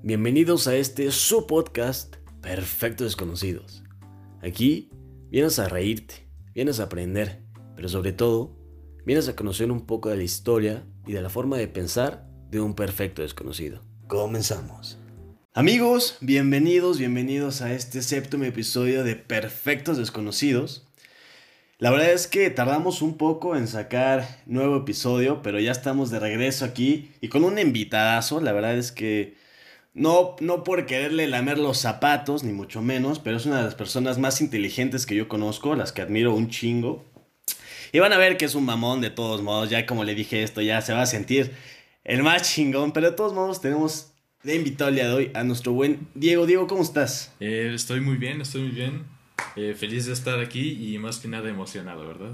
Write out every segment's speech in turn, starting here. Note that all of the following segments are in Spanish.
Bienvenidos a este su podcast Perfectos Desconocidos. Aquí vienes a reírte, vienes a aprender, pero sobre todo vienes a conocer un poco de la historia y de la forma de pensar de un perfecto desconocido. Comenzamos. Amigos, bienvenidos, bienvenidos a este séptimo episodio de Perfectos Desconocidos. La verdad es que tardamos un poco en sacar nuevo episodio, pero ya estamos de regreso aquí y con un invitadazo. La verdad es que no, no por quererle lamer los zapatos, ni mucho menos, pero es una de las personas más inteligentes que yo conozco, las que admiro un chingo. Y van a ver que es un mamón de todos modos, ya como le dije esto, ya se va a sentir el más chingón, pero de todos modos tenemos de invitado el día de hoy a nuestro buen Diego. Diego, ¿cómo estás? Eh, estoy muy bien, estoy muy bien. Eh, feliz de estar aquí y más que nada emocionado, ¿verdad?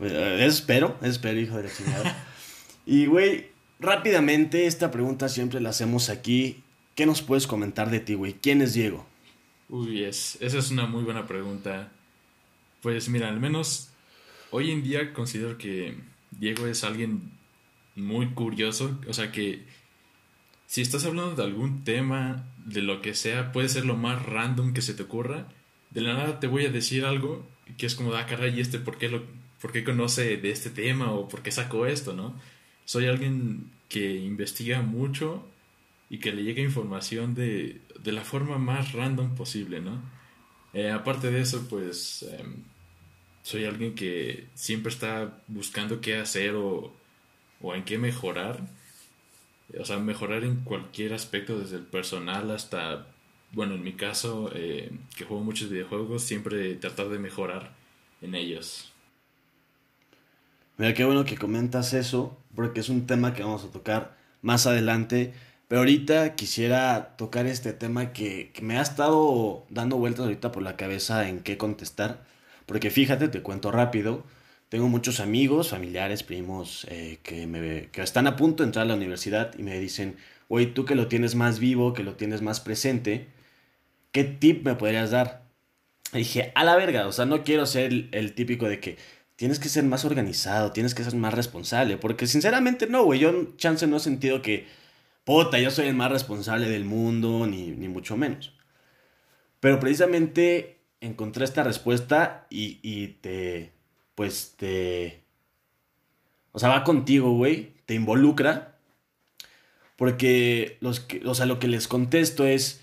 Eh, espero, espero, hijo de la chingada. y, güey, Rápidamente, esta pregunta siempre la hacemos aquí. ¿Qué nos puedes comentar de ti, güey? ¿Quién es Diego? Uy, es, esa es una muy buena pregunta. Pues mira, al menos hoy en día considero que Diego es alguien muy curioso. O sea que si estás hablando de algún tema, de lo que sea, puede ser lo más random que se te ocurra. De la nada te voy a decir algo que es como, ah, caray, ¿y este por qué, lo, por qué conoce de este tema o por qué sacó esto, no? Soy alguien que investiga mucho y que le llega información de, de la forma más random posible, ¿no? Eh, aparte de eso, pues em, soy alguien que siempre está buscando qué hacer o, o en qué mejorar. O sea, mejorar en cualquier aspecto, desde el personal hasta, bueno, en mi caso, eh, que juego muchos videojuegos, siempre tratar de mejorar en ellos. Mira, qué bueno que comentas eso, porque es un tema que vamos a tocar más adelante. Pero ahorita quisiera tocar este tema que, me ha estado dando vueltas ahorita por la cabeza en qué contestar. Porque fíjate, te cuento rápido. Tengo muchos amigos, familiares, primos eh, que, me, que están a punto de entrar a la universidad y me dicen, güey, tú que lo tienes más vivo, que lo tienes más presente, ¿qué tip me podrías dar? Y dije, a la verga, o sea, no quiero ser el típico de que, tienes que ser más organizado, tienes que ser más responsable. Porque sinceramente no, güey. Yo chance no he sentido que, puta, yo soy el más responsable del mundo, ni, ni mucho menos. Pero precisamente encontré esta respuesta y, y te, pues te... O sea, va contigo, güey. Te involucra. Porque los o sea, lo que les contesto es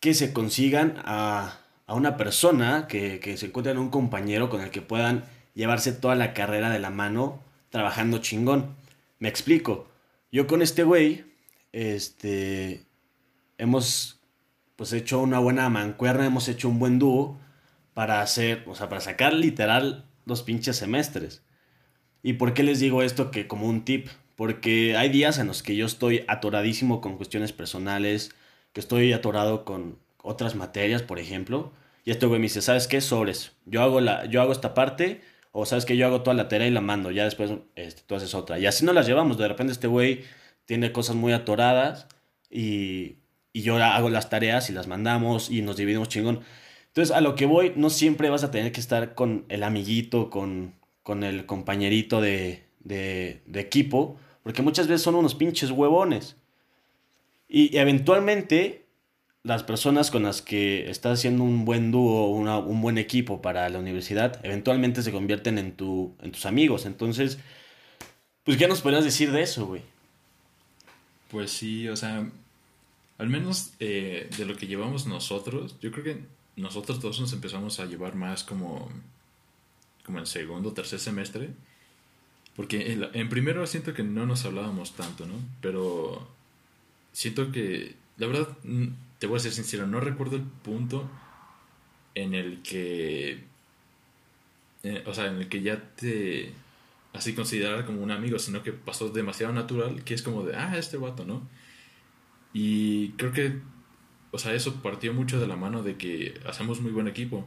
que se consigan a, a una persona, que, que se encuentren un compañero con el que puedan llevarse toda la carrera de la mano trabajando chingón. Me explico. Yo con este güey, este, hemos pues hecho una buena mancuerna, hemos hecho un buen dúo para hacer, o sea, para sacar literal los pinches semestres. ¿Y por qué les digo esto que como un tip? Porque hay días en los que yo estoy atoradísimo con cuestiones personales, que estoy atorado con otras materias, por ejemplo, y este güey me dice, ¿sabes qué? Sobres. Yo hago, la, yo hago esta parte, o sabes que yo hago toda la tarea y la mando, ya después este, tú haces otra. Y así no las llevamos. De repente este güey tiene cosas muy atoradas y, y yo hago las tareas y las mandamos y nos dividimos chingón. Entonces, a lo que voy, no siempre vas a tener que estar con el amiguito, con, con el compañerito de, de, de equipo, porque muchas veces son unos pinches huevones. Y eventualmente las personas con las que estás haciendo un buen dúo, un buen equipo para la universidad, eventualmente se convierten en, tu, en tus amigos. Entonces, pues, ¿qué nos podrías decir de eso, güey? Pues sí, o sea, al menos eh, de lo que llevamos nosotros, yo creo que nosotros todos nos empezamos a llevar más como, como en segundo o tercer semestre. Porque en, en primero siento que no nos hablábamos tanto, ¿no? Pero siento que, la verdad, te voy a ser sincero, no recuerdo el punto en el que, eh, o sea, en el que ya te así considerar como un amigo, sino que pasó demasiado natural, que es como de, ah, este vato, ¿no? Y creo que, o sea, eso partió mucho de la mano de que hacemos muy buen equipo.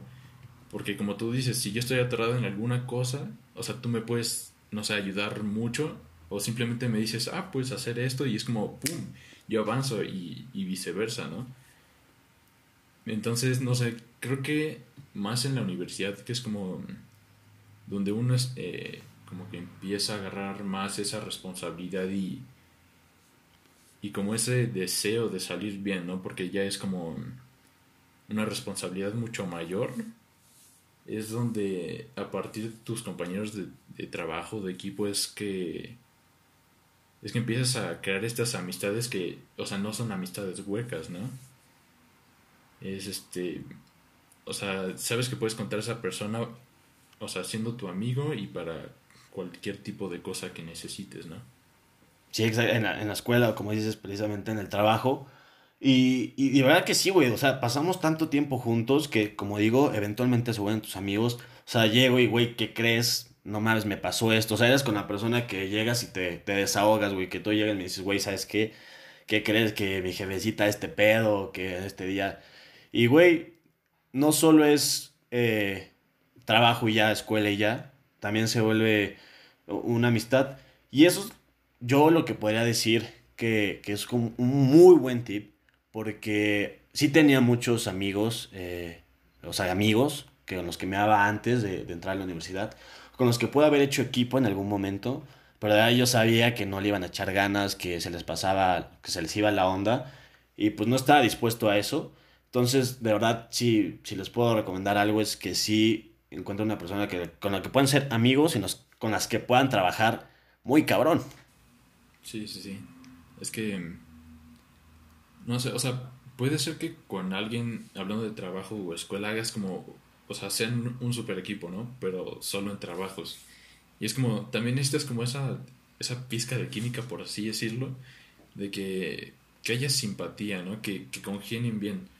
Porque como tú dices, si yo estoy atorado en alguna cosa, o sea, tú me puedes, no sé, ayudar mucho, o simplemente me dices, ah, puedes hacer esto, y es como, ¡pum! Yo avanzo y viceversa, ¿no? Entonces, no sé, creo que más en la universidad, que es como donde uno es eh, como que empieza a agarrar más esa responsabilidad y, y como ese deseo de salir bien, ¿no? Porque ya es como una responsabilidad mucho mayor, es donde a partir de tus compañeros de, de trabajo, de equipo, es que es que empiezas a crear estas amistades que, o sea, no son amistades huecas, ¿no? Es este, o sea, sabes que puedes contar a esa persona, o sea, siendo tu amigo y para cualquier tipo de cosa que necesites, ¿no? Sí, en la, en la escuela, como dices, precisamente en el trabajo. Y, y, de verdad que sí, güey. O sea, pasamos tanto tiempo juntos que, como digo, eventualmente se vuelven tus amigos. O sea, llego y, güey, ¿qué crees? No mames, me pasó esto. O sea, eres con la persona que llegas y te, te desahogas, güey. Que tú llegas y me dices, güey, ¿sabes qué? ¿Qué crees? Que mi jefecita este pedo, que este día. Y, güey, no solo es eh, trabajo y ya, escuela y ya. También se vuelve una amistad. Y eso yo lo que podría decir que, que es como un muy buen tip, porque sí tenía muchos amigos, eh, o sea, amigos que con los que me daba antes de, de, entrar a la universidad, con los que pude haber hecho equipo en algún momento, pero yo sabía que no le iban a echar ganas, que se les pasaba, que se les iba la onda, y pues no estaba dispuesto a eso. Entonces, de verdad, sí, si les puedo recomendar algo es que sí encuentren una persona que, con la que puedan ser amigos y nos, con las que puedan trabajar muy cabrón. Sí, sí, sí. Es que. No sé, o sea, puede ser que con alguien, hablando de trabajo o escuela, hagas como. O sea, sean un super equipo, ¿no? Pero solo en trabajos. Y es como. También necesitas como esa. Esa pizca de química, por así decirlo. De que. Que haya simpatía, ¿no? Que, que congenien bien.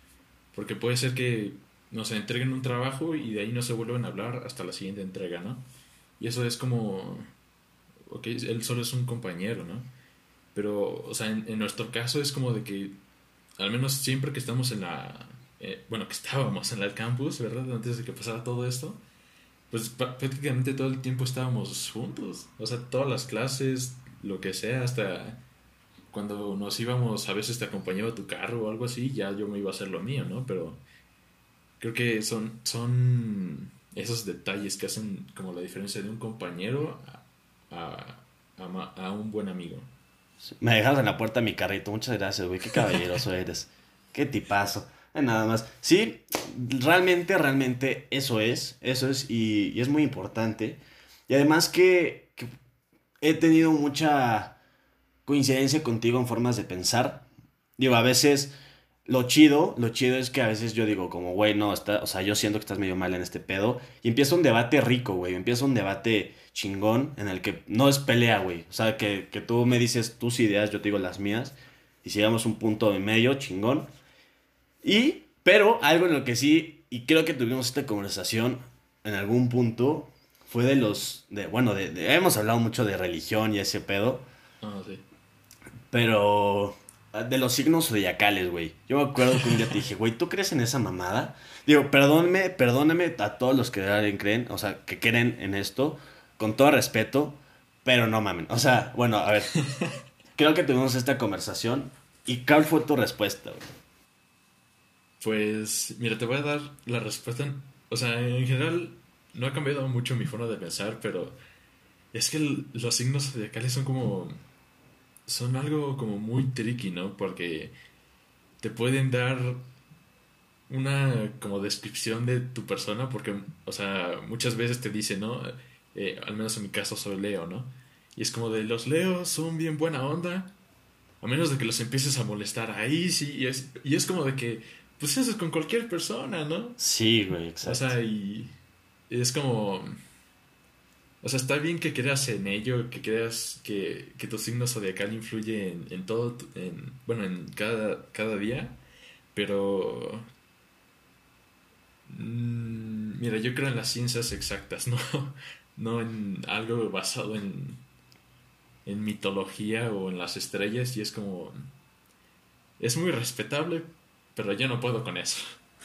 Porque puede ser que. No sé, entreguen un trabajo y de ahí no se vuelvan a hablar hasta la siguiente entrega, ¿no? Y eso es como. Ok, él solo es un compañero, ¿no? Pero, o sea, en, nuestro caso es como de que, al menos siempre que estamos en la, eh, bueno, que estábamos en el campus, ¿verdad? Antes de que pasara todo esto, pues prácticamente todo el tiempo estábamos juntos. O sea, todas las clases, lo que sea, hasta cuando nos íbamos, a veces te acompañaba tu carro o algo así, ya yo me iba a hacer lo mío, ¿no? Pero creo que son, son esos detalles que hacen como la diferencia de un compañero a, a, a un buen amigo. Me dejas en la puerta mi carrito. Muchas gracias, güey. Qué caballeroso eres. Qué tipazo. Nada más. Sí, realmente, realmente eso es. Eso es. Y, es muy importante. Y además que, que, he tenido mucha coincidencia contigo en formas de pensar. Digo, a veces lo chido, lo chido es que a veces yo digo como, güey, no, está, o sea, yo siento que estás medio mal en este pedo. Y empieza un debate rico, güey. Empieza un debate chingón en el que no es pelea, güey. O sea, que, que, tú me dices tus ideas, yo te digo las mías. Y si llegamos a un punto de medio, chingón. Y, pero algo en lo que sí, y creo que tuvimos esta conversación en algún punto, fue de los, de, bueno, de, hemos hablado mucho de religión y ese pedo. Ah, sí. Pero de los signos zodiacales, güey. Yo me acuerdo que un día te dije, güey, ¿tú crees en esa mamada? Digo, perdóname, perdóname a todos los que creen, o sea, que creen en esto, con todo respeto, pero no mamen. O sea, bueno, a ver, creo que tuvimos esta conversación y ¿cuál fue tu respuesta, güey? Pues, mira, te voy a dar la respuesta. O sea, en general no ha cambiado mucho mi forma de pensar, pero es que los signos zodiacales son como son algo como muy tricky, ¿no? Porque te pueden dar una como descripción de tu persona, porque, o sea, muchas veces te dicen, ¿no? Eh, al menos en mi caso soy Leo, ¿no? Y es como de los Leos son bien buena onda, a menos de que los empieces a molestar ahí, sí, y es, y es como de que, pues eso es con cualquier persona, ¿no? Sí, güey, exacto. O sea, y es como o sea, está bien que creas en ello, que creas que, que tu signo zodiacal influye en, en todo, en, bueno, en cada, cada día, pero... Mmm, mira, yo creo en las ciencias exactas, ¿no? No en algo basado en, en mitología o en las estrellas y es como... Es muy respetable, pero yo no puedo con eso.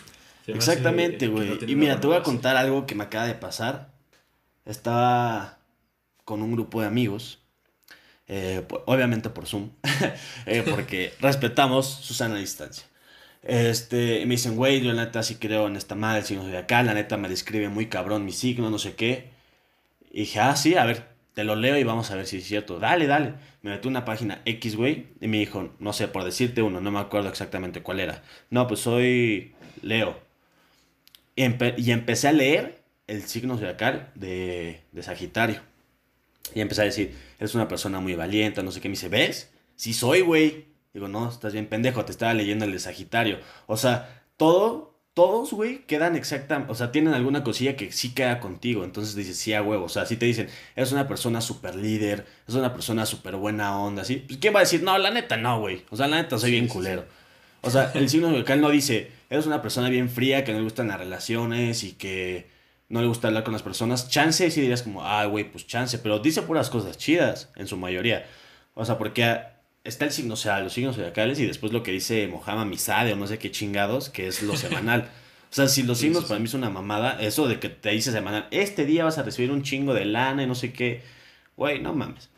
Exactamente, güey. No y mira, te voy a contar algo que me acaba de pasar estaba con un grupo de amigos, eh, obviamente por Zoom, eh, porque respetamos su sana distancia. Este, me dicen, güey, yo la neta sí creo en esta madre, el signo de acá, la neta me describe muy cabrón mi signo, no sé qué. Y dije, ah, sí, a ver, te lo leo y vamos a ver si es cierto. Dale, dale. Me metí una página X, güey, y me dijo, no sé, por decirte uno, no me acuerdo exactamente cuál era. No, pues soy Leo. Y, empecé a leer el signo zodiacal de, de Sagitario. Y empecé a decir, eres una persona muy valiente, no sé qué. Me dice, ¿ves? Sí soy, güey. Digo, no, estás bien pendejo, te estaba leyendo el de Sagitario. O sea, todo, todos, güey, quedan exactamente, o sea, tienen alguna cosilla que sí queda contigo. Entonces dices, sí, a huevo. O sea, si te dicen, eres una persona súper líder, es una persona súper buena onda, ¿sí? Pues, ¿quién va a decir, no, la neta no, güey? O sea, la neta soy bien culero. O sea, el signo zodiacal no dice, eres una persona bien fría, que no le gustan las relaciones y que no le gusta hablar con las personas. Chance sí dirías como, ah, güey, pues chance, pero dice puras cosas chidas, en su mayoría. O sea, porque está el signo, o sea, los signos zodiacales y después lo que dice Mohamed Misade o no sé qué chingados, que es lo semanal. O sea, si los signos para mí es una mamada, eso de que te dice semanal, este día vas a recibir un chingo de lana y no sé qué, güey, no mames.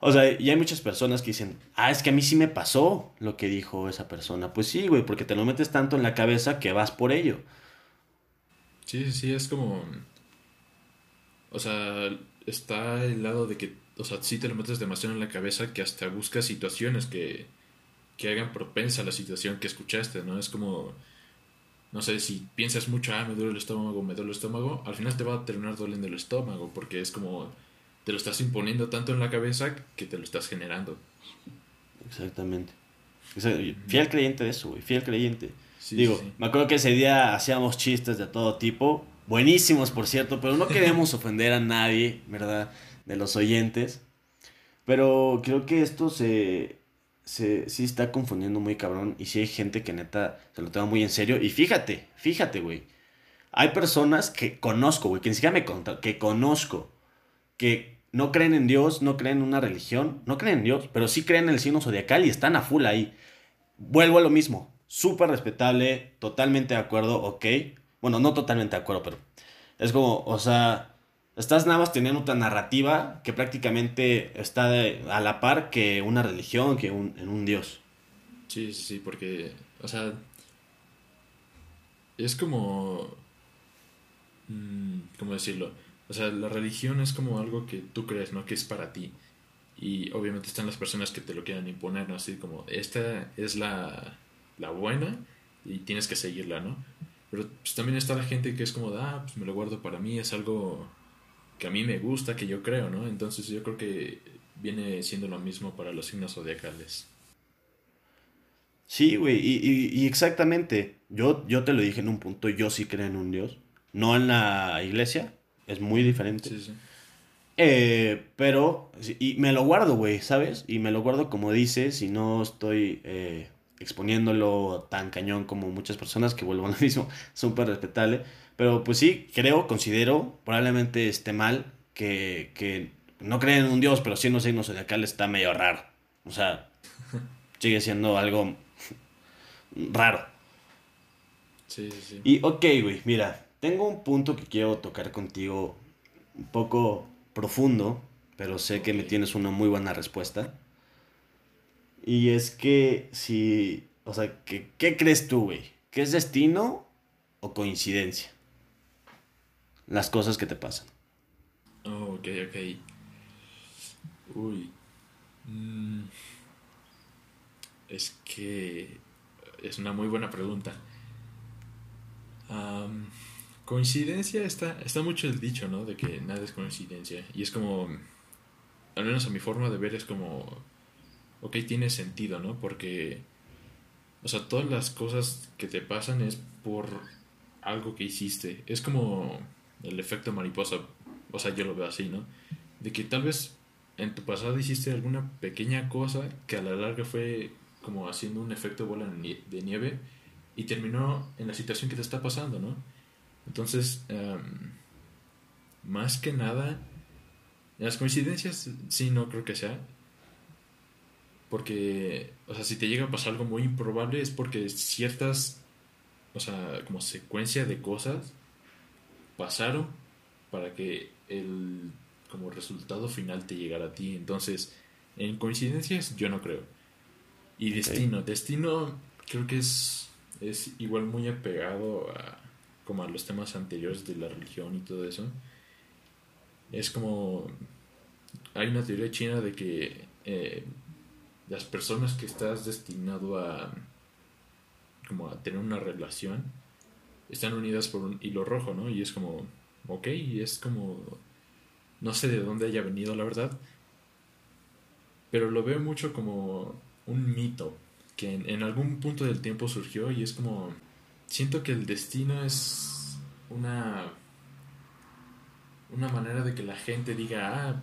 O sea, y hay muchas personas que dicen, ah, es que a mí sí me pasó lo que dijo esa persona. Pues sí, güey, porque te lo metes tanto en la cabeza que vas por ello. Sí, sí, es como... O sea, está el lado de que, o sea, sí te lo metes demasiado en la cabeza que hasta buscas situaciones que, que hagan propensa a la situación que escuchaste, ¿no? Es como, no sé, si piensas mucho, ah, me duele el estómago, me duele el estómago, al final te va a terminar doliendo el estómago, porque es como te lo estás imponiendo tanto en la cabeza que te lo estás generando. Exactamente. Fiel creyente de eso, güey, fiel creyente. Digo, me acuerdo que ese día hacíamos chistes de todo tipo, buenísimos por cierto, pero no queremos ofender a nadie, ¿verdad? De los oyentes. Pero creo que esto se, se sí está confundiendo muy cabrón y sí hay gente que neta se lo toma muy en serio. Y fíjate, fíjate, güey. Hay personas que conozco, güey, que ni siquiera me contan, que conozco, que no creen en Dios, no creen en una religión, no creen en Dios, pero sí creen en el signo zodiacal y están a full ahí. Vuelvo a lo mismo, súper respetable, totalmente de acuerdo, ok. Bueno, no totalmente de acuerdo, pero es como, o sea, estás nada más teniendo otra narrativa que prácticamente está a la par que una religión, que un, en un Dios. Sí, sí, sí, porque, o sea, es como, mm, ¿cómo decirlo? O sea, la religión es como algo que tú crees, ¿no? Que es para ti. Y obviamente están las personas que te lo quieran imponer, ¿no? Así como, esta es la, la buena y tienes que seguirla, ¿no? Pero pues, también está la gente que es como, ah, pues me lo guardo para mí, es algo que a mí me gusta, que yo creo, ¿no? Entonces yo creo que viene siendo lo mismo para los signos zodiacales. Sí, güey, y, y, y, exactamente. Yo, yo te lo dije en un punto, yo sí creo en un Dios. No en la iglesia, es muy diferente. Sí, sí. Eh, pero, y me lo guardo, güey, ¿sabes? Y me lo guardo como dices, y no estoy eh, exponiéndolo tan cañón como muchas personas que vuelvo a lo mismo, súper respetable. Pero pues sí, creo, considero, probablemente esté mal, que, que no creen en un Dios, pero siendo signo zodiacal está medio raro. O sea, sigue siendo algo raro. Sí, sí, sí. Y ok, güey, mira, tengo un punto que quiero tocar contigo un poco profundo, pero sé que me tienes una muy buena respuesta. Y es que si, o sea, que, ¿qué crees tú, güey? ¿Que es destino o coincidencia? Las cosas que te pasan. Oh, ok, ok. Uy. Mm. Es que es una muy buena pregunta. Coincidencia está, está mucho el dicho, ¿no? De que nada es coincidencia. Y es como, al menos a mi forma de ver es como, ok, tiene sentido, ¿no? Porque, o sea, todas las cosas que te pasan es por algo que hiciste. Es como el efecto mariposa, o sea, yo lo veo así, ¿no? De que tal vez en tu pasado hiciste alguna pequeña cosa que a la larga fue como haciendo un efecto bola de nieve y terminó en la situación que te está pasando, ¿no? Entonces, em, más que nada, las coincidencias sí no creo que sea. Porque, o sea, si te llega a pasar algo muy improbable es porque ciertas, o sea, como secuencia de cosas pasaron para que el como resultado final te llegara a ti. Entonces, en coincidencias yo no creo. Y destino, destino creo que es, es igual muy apegado a como a los temas anteriores de la religión y todo eso, es como, hay una teoría china de que eh, las personas que estás destinado a como a tener una relación están unidas por un hilo rojo, ¿no? Y es como, ok, es como, no sé de dónde haya venido la verdad, pero lo veo mucho como un mito que en, algún punto del tiempo surgió y es como, siento que el destino es una, una manera de que la gente diga, ah,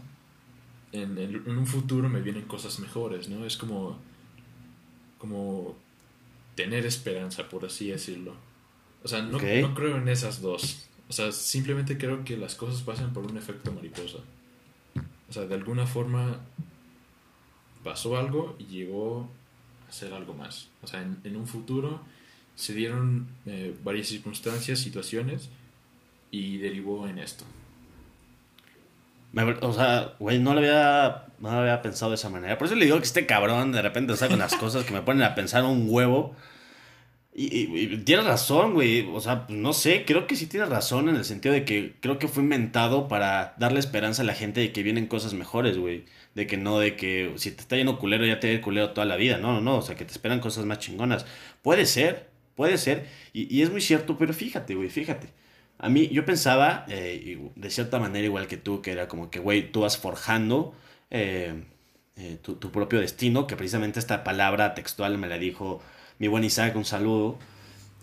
en, en, un futuro me vienen cosas mejores, ¿no? Es como, como tener esperanza, por así decirlo. O sea, no, no creo en esas dos. O sea, simplemente creo que las cosas pasan por un efecto mariposa. O sea, de alguna forma pasó algo y llegó a ser algo más. O sea, en, un futuro se dieron eh, varias circunstancias, situaciones y derivó en esto. O sea, güey, no lo había, no lo había pensado de esa manera. Por eso le digo que este cabrón de repente saca unas cosas que me ponen a pensar un huevo. Y, tienes razón, güey. O sea, no sé, creo que sí tienes razón en el sentido de que creo que fue inventado para darle esperanza a la gente de que vienen cosas mejores, güey. De que no, de que si te está yendo culero ya te va culero toda la vida. No, no, no. O sea, que te esperan cosas más chingonas. Puede ser, puede ser. Y, y es muy cierto, pero fíjate, güey, fíjate. A mí, yo pensaba, eh, de cierta manera igual que tú, que era como que, güey, tú vas forjando eh, eh, tu, propio destino, que precisamente esta palabra textual me la dijo mi buen Isaac, un saludo,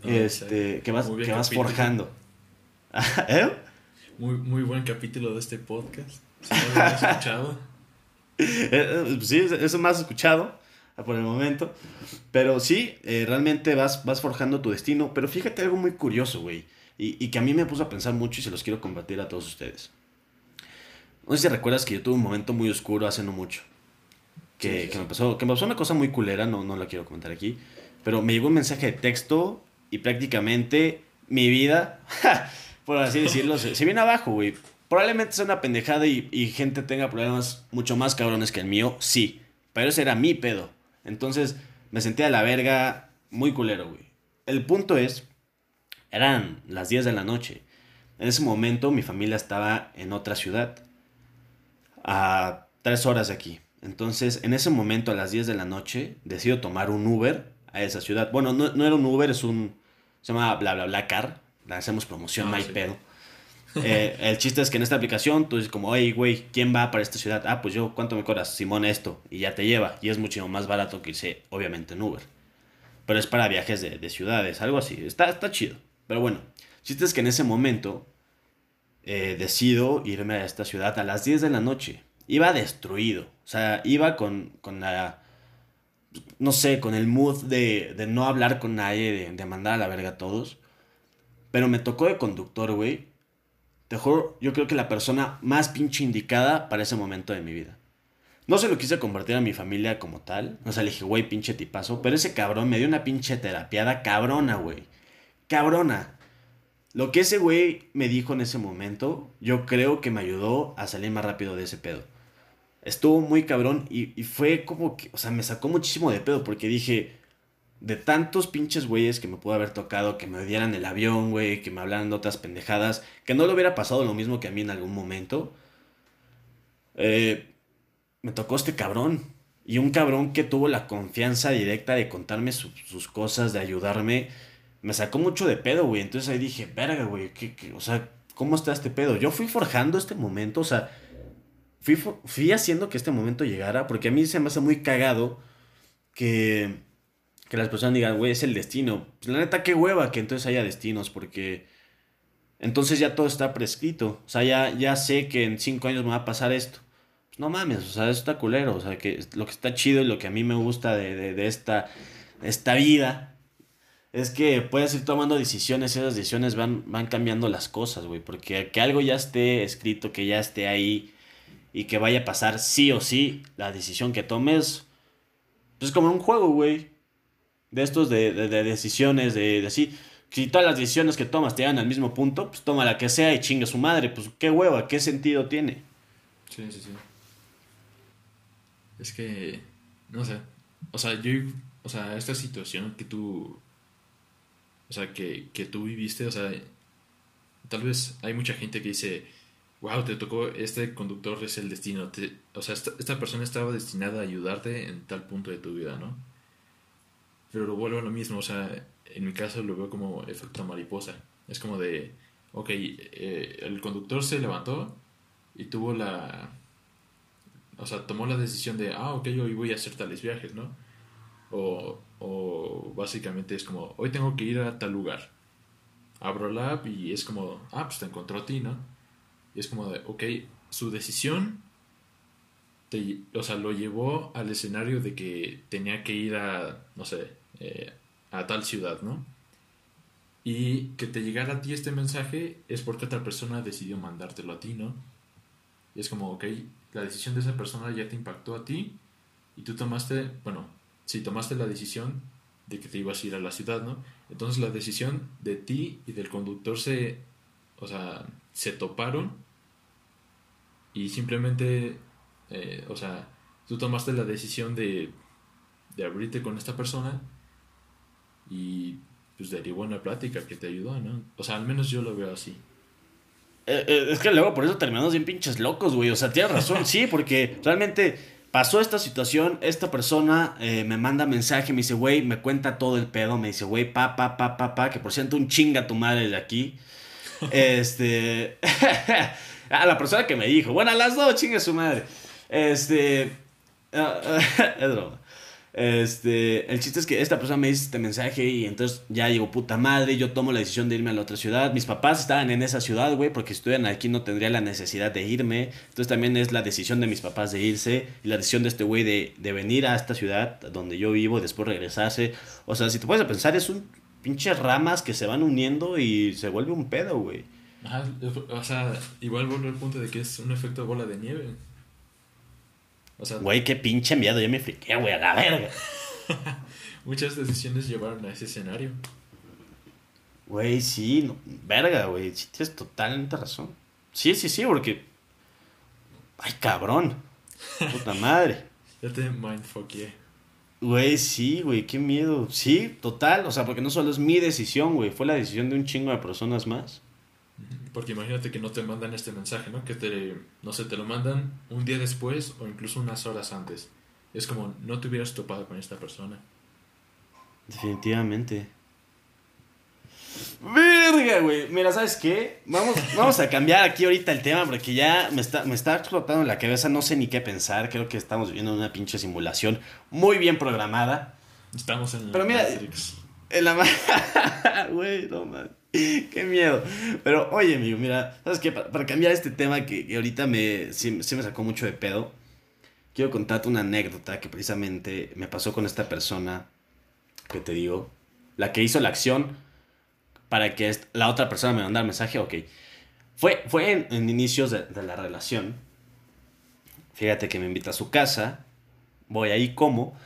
ah, este, que vas, que vas forjando. Muy, muy buen capítulo de este podcast. ¿Sí lo has escuchado? sí, eso más escuchado por el momento. Pero sí, realmente vas, vas forjando tu destino. Pero fíjate algo muy curioso, güey y, que a mí me puso a pensar mucho y se los quiero compartir a todos ustedes. No sé si recuerdas que yo tuve un momento muy oscuro hace no mucho. Que, me, pasó, que me pasó una cosa muy culera, no, no la quiero comentar aquí. Pero me llegó un mensaje de texto y prácticamente mi vida, por así decirlo, se, viene abajo, güey. Probablemente sea una pendejada y, y, gente tenga problemas mucho más cabrones que el mío, sí. Pero ese era mi pedo. Entonces me sentía a la verga muy culero, güey. El punto es eran las 10 de la noche. En ese momento mi familia estaba en otra ciudad, a tres horas de aquí. Entonces, en ese momento, a las 10 de la noche, decido tomar un Uber a esa ciudad. Bueno, no, era un Uber, es un... Se llama bla bla bla car. Le hacemos promoción, ah, pedo. Eh, el chiste es que en esta aplicación tú dices como, oye, güey, ¿quién va para esta ciudad? Ah, pues yo, ¿cuánto me cobras? Simón, esto. Y ya te lleva. Y es mucho más barato que irse, obviamente, en Uber. Pero es para viajes de, de ciudades, algo así. Está, está chido. Pero bueno, chiste es que en ese momento eh, decido irme a esta ciudad a las 10 de la noche. Iba destruido. O sea, iba con, con la. No sé, con el mood de, de no hablar con nadie, de, mandar a la verga a todos. Pero me tocó de conductor, güey. Te yo creo que la persona más pinche indicada para ese momento de mi vida. No se lo quise compartir a mi familia como tal. O sea, le dije, güey, pinche tipazo. Pero ese cabrón me dio una pinche terapiada cabrona, güey cabrona. Lo que ese güey me dijo en ese momento, yo creo que me ayudó a salir más rápido de ese pedo. Estuvo muy cabrón y, fue como que, o sea, me sacó muchísimo de pedo porque dije, de tantos pinches güeyes que me pudo haber tocado, que me odiaran el avión, güey, que me hablaran de otras pendejadas, que no le hubiera pasado lo mismo que a mí en algún momento, eh, me tocó este cabrón. Y un cabrón que tuvo la confianza directa de contarme sus cosas, de ayudarme me sacó mucho de pedo, güey. Entonces ahí dije, verga, güey, ¿qué, o sea, ¿cómo está este pedo? Yo fui forjando este momento, o sea, fui, fui haciendo que este momento llegara, porque a mí se me hace muy cagado que, que las personas digan, güey, es el destino. Pues la neta, qué hueva que entonces haya destinos, porque entonces ya todo está prescrito. O sea, ya, ya sé que en cinco años me va a pasar esto. Pues no mames, o sea, eso está culero. O sea, que lo que está chido y lo que a mí me gusta de, de, de esta, esta vida es que puedes ir tomando decisiones y esas decisiones van, van cambiando las cosas, güey. Porque que algo ya esté escrito, que ya esté ahí y que vaya a pasar sí o sí, la decisión que tomes, pues es como un juego, güey. De estos de, decisiones, de, de así. Si todas las decisiones que tomas te llegan al mismo punto, pues toma la que sea y chinga su madre. Pues qué hueva, qué sentido tiene. Sí, sí, sí. Es que, no sé. O sea, yo, o sea, esta situación que tú o sea, que, que tú viviste, o sea, tal vez hay mucha gente que dice, wow, te tocó, este conductor es el destino. o sea, esta, persona estaba destinada a ayudarte en tal punto de tu vida, ¿no? Pero lo vuelvo a lo mismo, o sea, en mi caso lo veo como efecto mariposa. Es como de, ok, eh, el conductor se levantó y tuvo la... O sea, tomó la decisión de, ah, ok, hoy voy a hacer tales viajes, ¿no? O, básicamente es como, hoy tengo que ir a tal lugar. Abro la app y es como, ah, pues te encontró a ti, ¿no? Y es como de, ok, su decisión, o sea, lo llevó al escenario de que tenía que ir a, no sé, eh, a tal ciudad, ¿no? Y que te llegara a ti este mensaje es porque otra persona decidió mandártelo a ti, ¿no? Y es como, ok, la decisión de esa persona ya te impactó a ti y tú tomaste, bueno, si tomaste la decisión de que te ibas a ir a la ciudad, ¿no? Entonces la decisión de ti y del conductor se, o sea, se toparon y simplemente, eh, o sea, tú tomaste la decisión de, de abrirte con esta persona y pues derivó una plática que te ayudó, ¿no? O sea, al menos yo lo veo así. Eh, eh, es que luego por eso terminamos bien pinches locos, güey. O sea, tienes razón, sí, porque realmente pasó esta situación, esta persona me manda mensaje, me dice, güey, me cuenta todo el pedo, me dice, güey, pa, pa, pa, pa, pa, que por cierto un chinga tu madre de aquí. este... A la persona que me dijo. Bueno, a las dos, chingue su madre. Este. Ah, es broma. Este, el chiste es que esta persona me dice este mensaje y entonces ya digo, puta madre, yo tomo la decisión de irme a la otra ciudad. Mis papás estaban en esa ciudad, güey, porque si estuvieran aquí no tendría la necesidad de irme. Entonces también es la decisión de mis papás de irse y la decisión de este güey de, de venir a esta ciudad donde yo vivo y después regresarse. O sea, si te puedes pensar, es un pinche ramas que se van uniendo y se vuelve un pedo, güey. O sea, igual vuelvo al punto de que es un efecto bola de nieve. O sea, güey, qué pinche miedo, yo me friqué, güey, a la verga. Muchas decisiones llevaron a ese escenario. Güey, sí, no, verga, güey, sí tienes totalmente razón. Sí, sí, sí, porque. Ay, cabrón. Puta madre. ya te mindfucké. Güey, sí, güey, qué miedo. Sí, total. O sea, porque no solo es mi decisión, güey, fue la decisión de un chingo de personas más. Porque imagínate que no te mandan este mensaje, ¿no? Que te, no sé, te lo mandan un día después o incluso unas horas antes. Es como, no te hubieras topado con esta persona. Definitivamente. Verga, güey. Mira, ¿sabes qué? Vamos, vamos a cambiar aquí ahorita el tema porque ya me está, me está explotando la cabeza. No sé ni qué pensar. Creo que estamos viviendo una pinche simulación muy bien programada. Estamos en la Pero mira, En la... Güey, no man. Qué miedo. Pero oye, amigo, mira, ¿sabes qué? Para, cambiar este tema que, ahorita me, sí, me sacó mucho de pedo, quiero contarte una anécdota que precisamente me pasó con esta persona que te digo, la que hizo la acción para que la otra persona me mandara el mensaje, ok. Fue, fue en, inicios de, de, la relación. Fíjate que me invita a su casa, voy ahí como,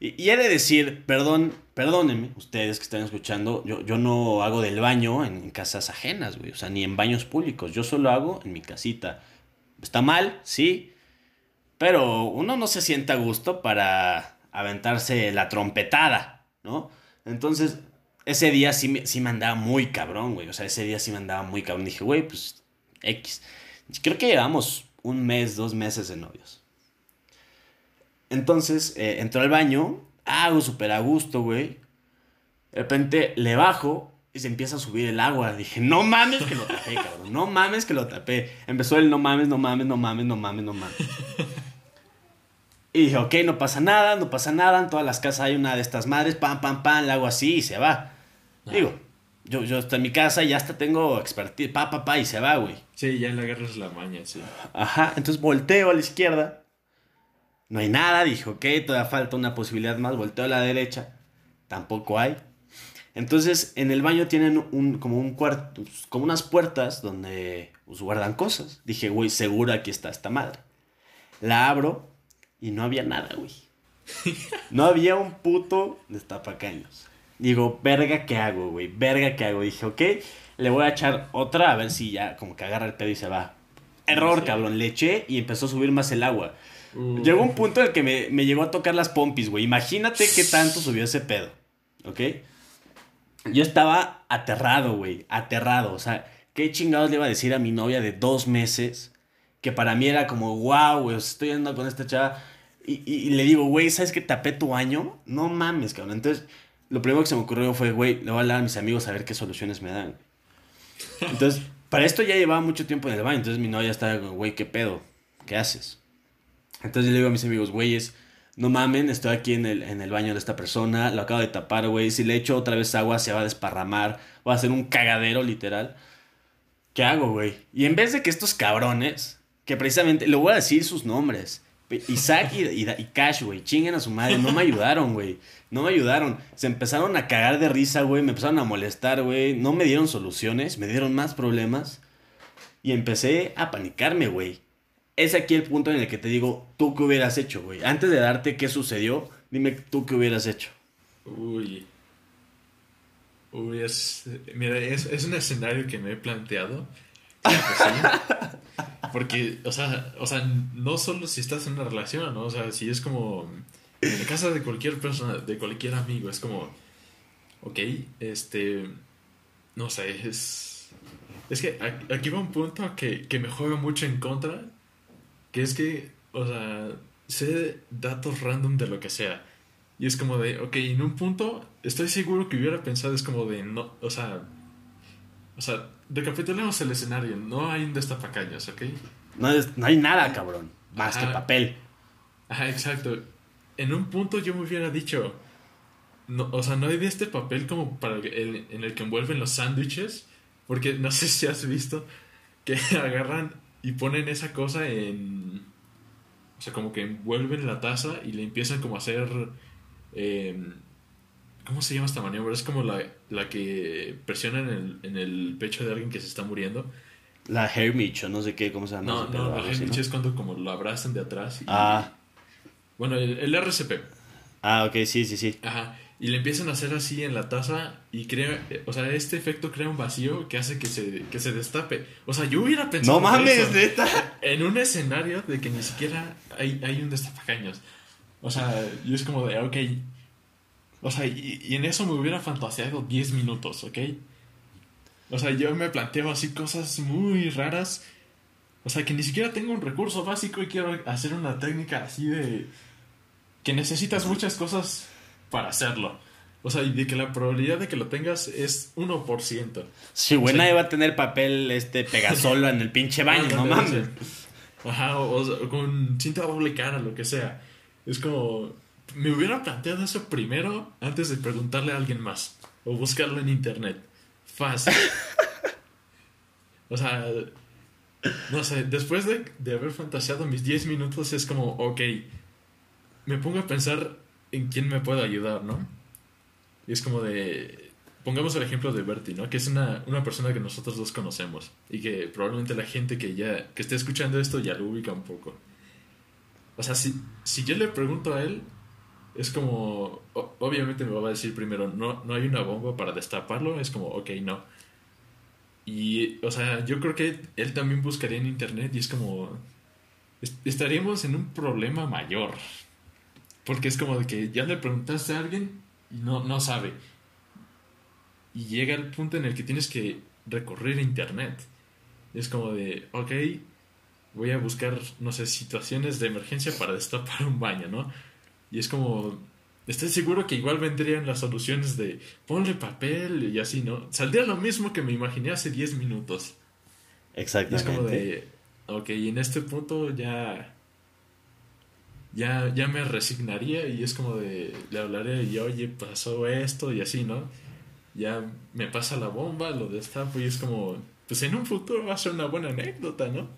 y, he de decir, perdón, perdónenme, ustedes que están escuchando, yo, yo no hago del baño en, casas ajenas, güey, o sea, ni en baños públicos, yo solo hago en mi casita. Está mal, sí, pero uno no se sienta a gusto para aventarse la trompetada, ¿no? Entonces, ese día sí sí me andaba muy cabrón, güey, o sea, ese día sí me andaba muy cabrón. Dije, güey, pues, X. Creo que llevamos un mes, dos meses de novios. Entonces, eh, entró al baño, hago súper a gusto, güey. De repente le bajo y se empieza a subir el agua. Dije, no mames que lo tapé, cabrón. No mames que lo tapé. Empezó el no mames, no mames, no mames, no mames, no mames. Y dije, ok, no pasa nada, no pasa nada. En todas las casas hay una de estas madres, pam, pam, pam, le hago así y se va. Digo, yo, yo estoy en mi casa y ya hasta tengo expertise, pa, pa, pa, y se va, güey. Sí, ya le agarras la maña, sí. Ajá, entonces volteo a la izquierda no hay nada, dije, ok, todavía falta una posibilidad más, volteo a la derecha, tampoco hay. Entonces, en el baño tienen un, como un cuarto, como unas puertas donde pues, guardan cosas. Dije, güey, seguro aquí está esta madre. La abro y no había nada, güey. No había un puto destapacaños. Digo, verga, ¿qué hago, güey? Verga, ¿qué hago? Dije, ok, le voy a echar otra a ver si ya como que agarra el pedo y se va. Error, cabrón. Le eché y empezó a subir más el agua. Llegó un punto en el que me, llegó a tocar las pompis, güey. Imagínate qué tanto subió ese pedo. ¿Ok? Yo estaba aterrado, güey. Aterrado. O sea, ¿qué chingados le iba a decir a mi novia de dos meses? Que para mí era como, wow, güey, estoy andando con esta chava. Y, y, le digo, güey, ¿sabes que tapé tu año? No mames, cabrón. Entonces, lo primero que se me ocurrió fue, güey, le voy a hablar a mis amigos a ver qué soluciones me dan. Entonces, para esto ya llevaba mucho tiempo en el baño. Entonces mi novia estaba güey, ¿qué pedo? ¿Qué haces? Entonces yo le digo a mis amigos, güeyes, no mamen, estoy aquí en el, en el baño de esta persona, lo acabo de tapar, güey. Si le echo otra vez agua, se va a desparramar, va a ser un cagadero literal. ¿Qué hago, güey? Y en vez de que estos cabrones, que precisamente, le voy a decir sus nombres, Isaac y, y, Cash, güey, chinguen a su madre, no me ayudaron, güey. No me ayudaron. Se empezaron a cagar de risa, güey. Me empezaron a molestar, güey. No me dieron soluciones, me dieron más problemas. Y empecé a panicarme, güey. Es aquí el punto en el que te digo, ¿tú qué hubieras hecho, güey? Antes de darte qué sucedió, dime tú qué hubieras hecho. Uy. Uy, es. Mira, es, es un escenario que me he planteado. Porque, o sea, o sea, no solo si estás en una relación, ¿no? O sea, si es como en casa de cualquier persona, de cualquier amigo, es como, ok, este, no sé, es, es que aquí va un punto que, que me juega mucho en contra, que es que, o sea, sé datos random de lo que sea. Y es como de, ok, en un punto estoy seguro que hubiera pensado, es como de, no, o sea, o sea, recapitulemos el escenario, no hay un destapacaños, ¿ok? No, no hay nada, cabrón, más que papel. Ajá, exacto en un punto yo me hubiera dicho, no, o sea, no hay de este papel como para el, en el que envuelven los sándwiches, porque no sé si has visto que agarran y ponen esa cosa en... O sea, como que envuelven la taza y le empiezan como a hacer... Em, ¿Cómo se llama esta maniobra? Es como la, la que presiona en el, en el pecho de alguien que se está muriendo. La Hermich o no sé qué, ¿cómo se llama? No, no, la Hermich es cuando como lo abrazan de atrás. Y, ah. Bueno, el, RCP. Ah, ok, sí, sí, sí. Ajá. Y le empiezan a hacer así en la taza y crea, o sea, este efecto crea un vacío que hace que se, que se destape. O sea, yo hubiera pensado. No mames, neta. En un escenario de que ni siquiera hay, hay un destapacaños. O sea, yo es como de, ok. O sea, y, y en eso me hubiera fantaseado 10 minutos, ¿ok? O sea, yo me planteo así cosas muy raras. O sea, que ni siquiera tengo un recurso básico y quiero hacer una técnica así de que necesitas muchas cosas para hacerlo. O sea, y de que la probabilidad de que lo tengas es 1%. Sí, güey, nadie va a tener papel este pegasolo en el pinche baño, no, mames. Ajá, o, con cinta doble cara, lo que sea. Es como. Me hubiera planteado eso primero antes de preguntarle a alguien más. O buscarlo en internet. Fácil. o sea. No sé, después de, de haber fantaseado mis 10 minutos es como, ok me pongo a pensar en quién me puede ayudar, ¿no? Y es como de... Pongamos el ejemplo de Bertie, ¿no? Que es una, una persona que nosotros dos conocemos y que probablemente la gente que ya que esté escuchando esto ya lo ubica un poco. O sea, si, si yo le pregunto a él, es como... obviamente me va a decir primero, no, no hay una bomba para destaparlo, es como, ok, no. Y, o sea, yo creo que él también buscaría en internet y es como... Estaríamos en un problema mayor, porque es como de que ya le preguntaste a alguien y no, no sabe. Y llega el punto en el que tienes que recorrer internet. Es como de, ok, voy a buscar, no sé, situaciones de emergencia para destapar un baño, ¿no? Y es como, estoy seguro que igual vendrían las soluciones de ponle papel y así, ¿no? Saldría lo mismo que me imaginé hace 10 minutos. Exactamente. es como de, ok, y en este punto ya ya, ya me resignaría y es como de, le hablaré y oye, pasó esto y así, ¿no? Ya me pasa la bomba, lo destapo y es como, pues en un futuro va a ser una buena anécdota, ¿no?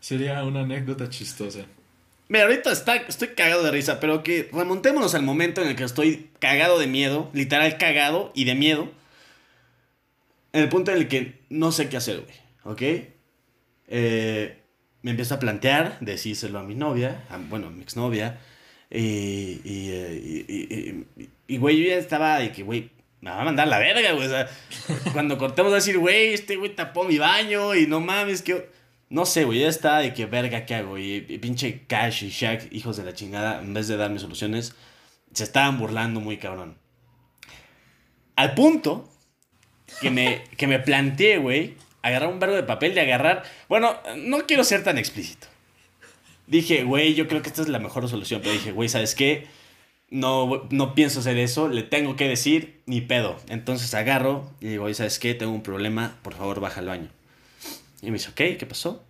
Sería una anécdota chistosa. Mira, ahorita está, estoy cagado de risa, pero que remontémonos al momento en el que estoy cagado de miedo, literal cagado y de miedo. En el punto en el que no sé qué hacer, güey, ¿ok? Eh, me empiezo a plantear decírselo a mi novia, bueno, a mi exnovia. Y, y, y, güey, yo ya estaba de que, güey, me va a mandar la verga, güey. O sea, cuando cortemos a decir, güey, este güey tapó mi baño y no mames, que. No sé, güey, ya estaba de que verga, ¿qué hago? Y, pinche Cash y Shaq, hijos de la chingada, en vez de darme soluciones, se estaban burlando muy cabrón. Al punto que me, que me planteé, güey, agarrar un verbo de papel y agarrar. Bueno, no quiero ser tan explícito. Dije, güey, yo creo que esta es la mejor solución. Pero dije, güey, ¿sabes qué? No, no pienso hacer eso, le tengo que decir ni pedo. Entonces agarro y digo, ¿sabes qué? Tengo un problema, por favor, baja al baño. Y me dice, ok, ¿qué pasó?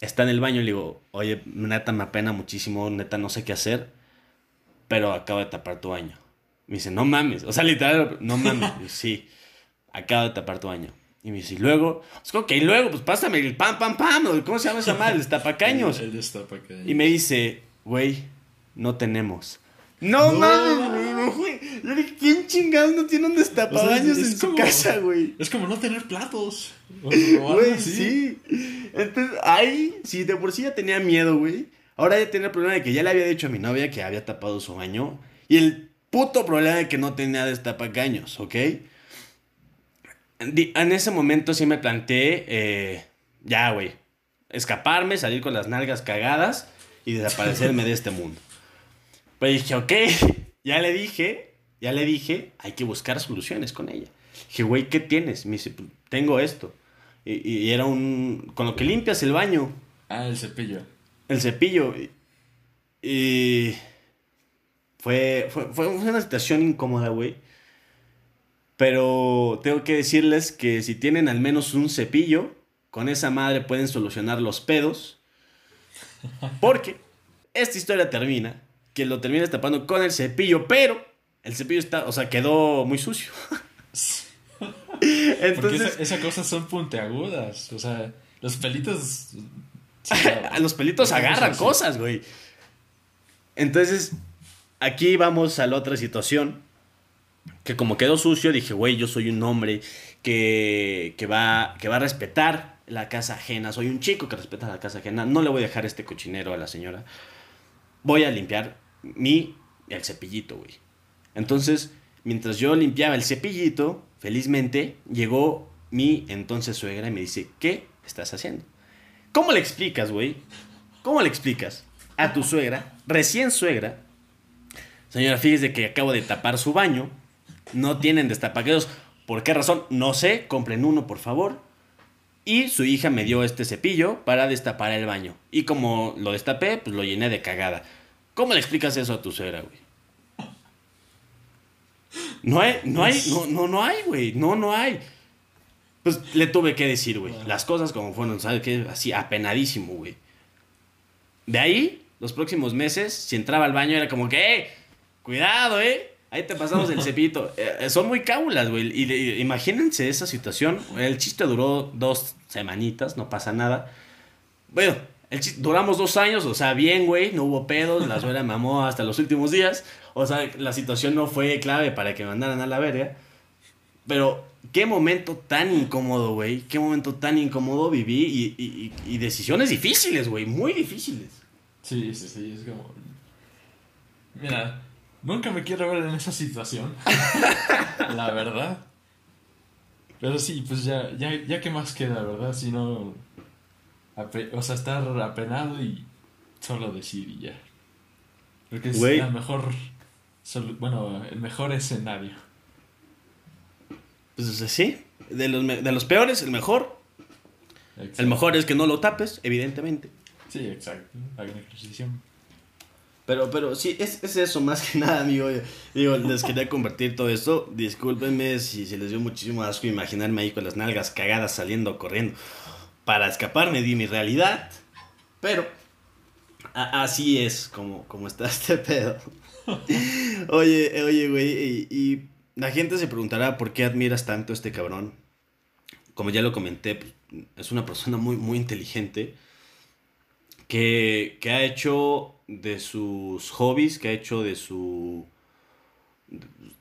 Está en el baño y le digo, oye, neta, me apena muchísimo, neta, no sé qué hacer, pero acabo de tapar tu baño. Me dice, no mames, o sea, literal, no mames. Yo, sí, acabo de tapar tu baño. Y me dice, y luego, es como que, y luego, pues pásame el pam, pam, pam, ¿cómo se llama esa madre? El destapacaños. El destapacaños. Y me dice, güey, no tenemos. No, No, mames, güey. Yo dije, ¿quién chingados no tiene un destapabaños es en su casa, güey? Es como no tener platos. Güey, sí. Entonces, ahí, si de por sí ya tenía miedo, güey. Ahora ya tenía el problema de que ya le había dicho a mi novia que había tapado su baño. Y el puto problema de que no tenía destapacaños, ¿ok? En ese momento sí me planteé, eh, ya, güey, escaparme, salir con las nalgas cagadas y desaparecerme de este mundo. Pero dije, ok, ya le dije, ya le dije, hay que buscar soluciones con ella. Dije, güey, ¿qué tienes? Me dice, "Pues, tengo esto. Y, y era un, con lo que limpias el baño, Ah, el cepillo. el cepillo. Y, y fue, fue, fue una situación incómoda, güey. Pero tengo que decirles que si tienen al menos un cepillo, con esa madre pueden solucionar los pedos. Porque esta historia termina, que lo terminas tapando con el cepillo, pero el cepillo está, o sea, quedó muy sucio. Porque Entonces, esa- esas cosas son puntiagudas. O sea, los pelitos. a los pelitos agarran cosas, güey. Entonces, aquí vamos a la otra situación. Que como quedó sucio, dije, güey, yo soy un hombre que, que, va, que va a respetar la casa ajena. Soy un chico que respeta la casa ajena. No le voy a dejar este cochinero a la señora. Voy a limpiar mi el cepillito, güey. Entonces, mientras yo limpiaba el cepillito, felizmente llegó mi entonces suegra y me dice, ¿qué estás haciendo? ¿Cómo le explicas, güey? ¿Cómo le explicas a tu suegra, recién suegra? Señora, fíjese que acabo de tapar su baño. No tienen destapaqueros. ¿Por qué razón? No sé. Compren uno, por favor. Y su hija me dio este cepillo para destapar el baño. Y como lo destapé, pues lo llené de cagada. ¿Cómo le explicas eso a tu suegra, güey? No hay, no hay, no, no, no hay, güey. No, no hay. Pues le tuve que decir, güey. Las cosas como fueron, ¿sabes qué? Así, apenadísimo, güey. De ahí, los próximos meses, si entraba al baño, era como que, ¡eh! Cuidado, ¿eh? Ahí te pasamos el cepito. Eh, eh, son muy cábulas, güey. Y, imagínense esa situación. El chiste duró dos semanitas, no pasa nada. Bueno, el chiste- duramos dos años, o sea, bien, güey. No hubo pedos. La suegra mamó hasta los últimos días. O sea, la situación no fue clave para que mandaran a la verga. Pero qué momento tan incómodo, güey. Qué momento tan incómodo viví y- y- y decisiones difíciles, güey. Muy difíciles. Sí, sí, sí, es como... Mira, nunca me quiero ver en esa situación. la verdad. Pero sí, pues ya, ya, ya que más queda, ¿verdad? Si no... O sea, estar apenado y solo decir y ya. Porque es Güey. la mejor... Bueno, el mejor escenario. Pues sí. De los, de los peores, el mejor. Exacto. El mejor es que no lo tapes, evidentemente. Sí, exacto. Hagan ejercicio. Pero, pero sí, es, es eso más que nada, amigo. Digo, les quería compartir todo esto. Discúlpenme si se les dio muchísimo asco imaginarme ahí con las nalgas cagadas saliendo corriendo para escaparme de mi realidad. Pero así es como, como está este pedo. Oye, oye, güey, y, y la gente se preguntará por qué admiras tanto a este cabrón. Como ya lo comenté, pues, es una persona muy, muy inteligente que, que ha hecho de sus hobbies, que ha hecho de su.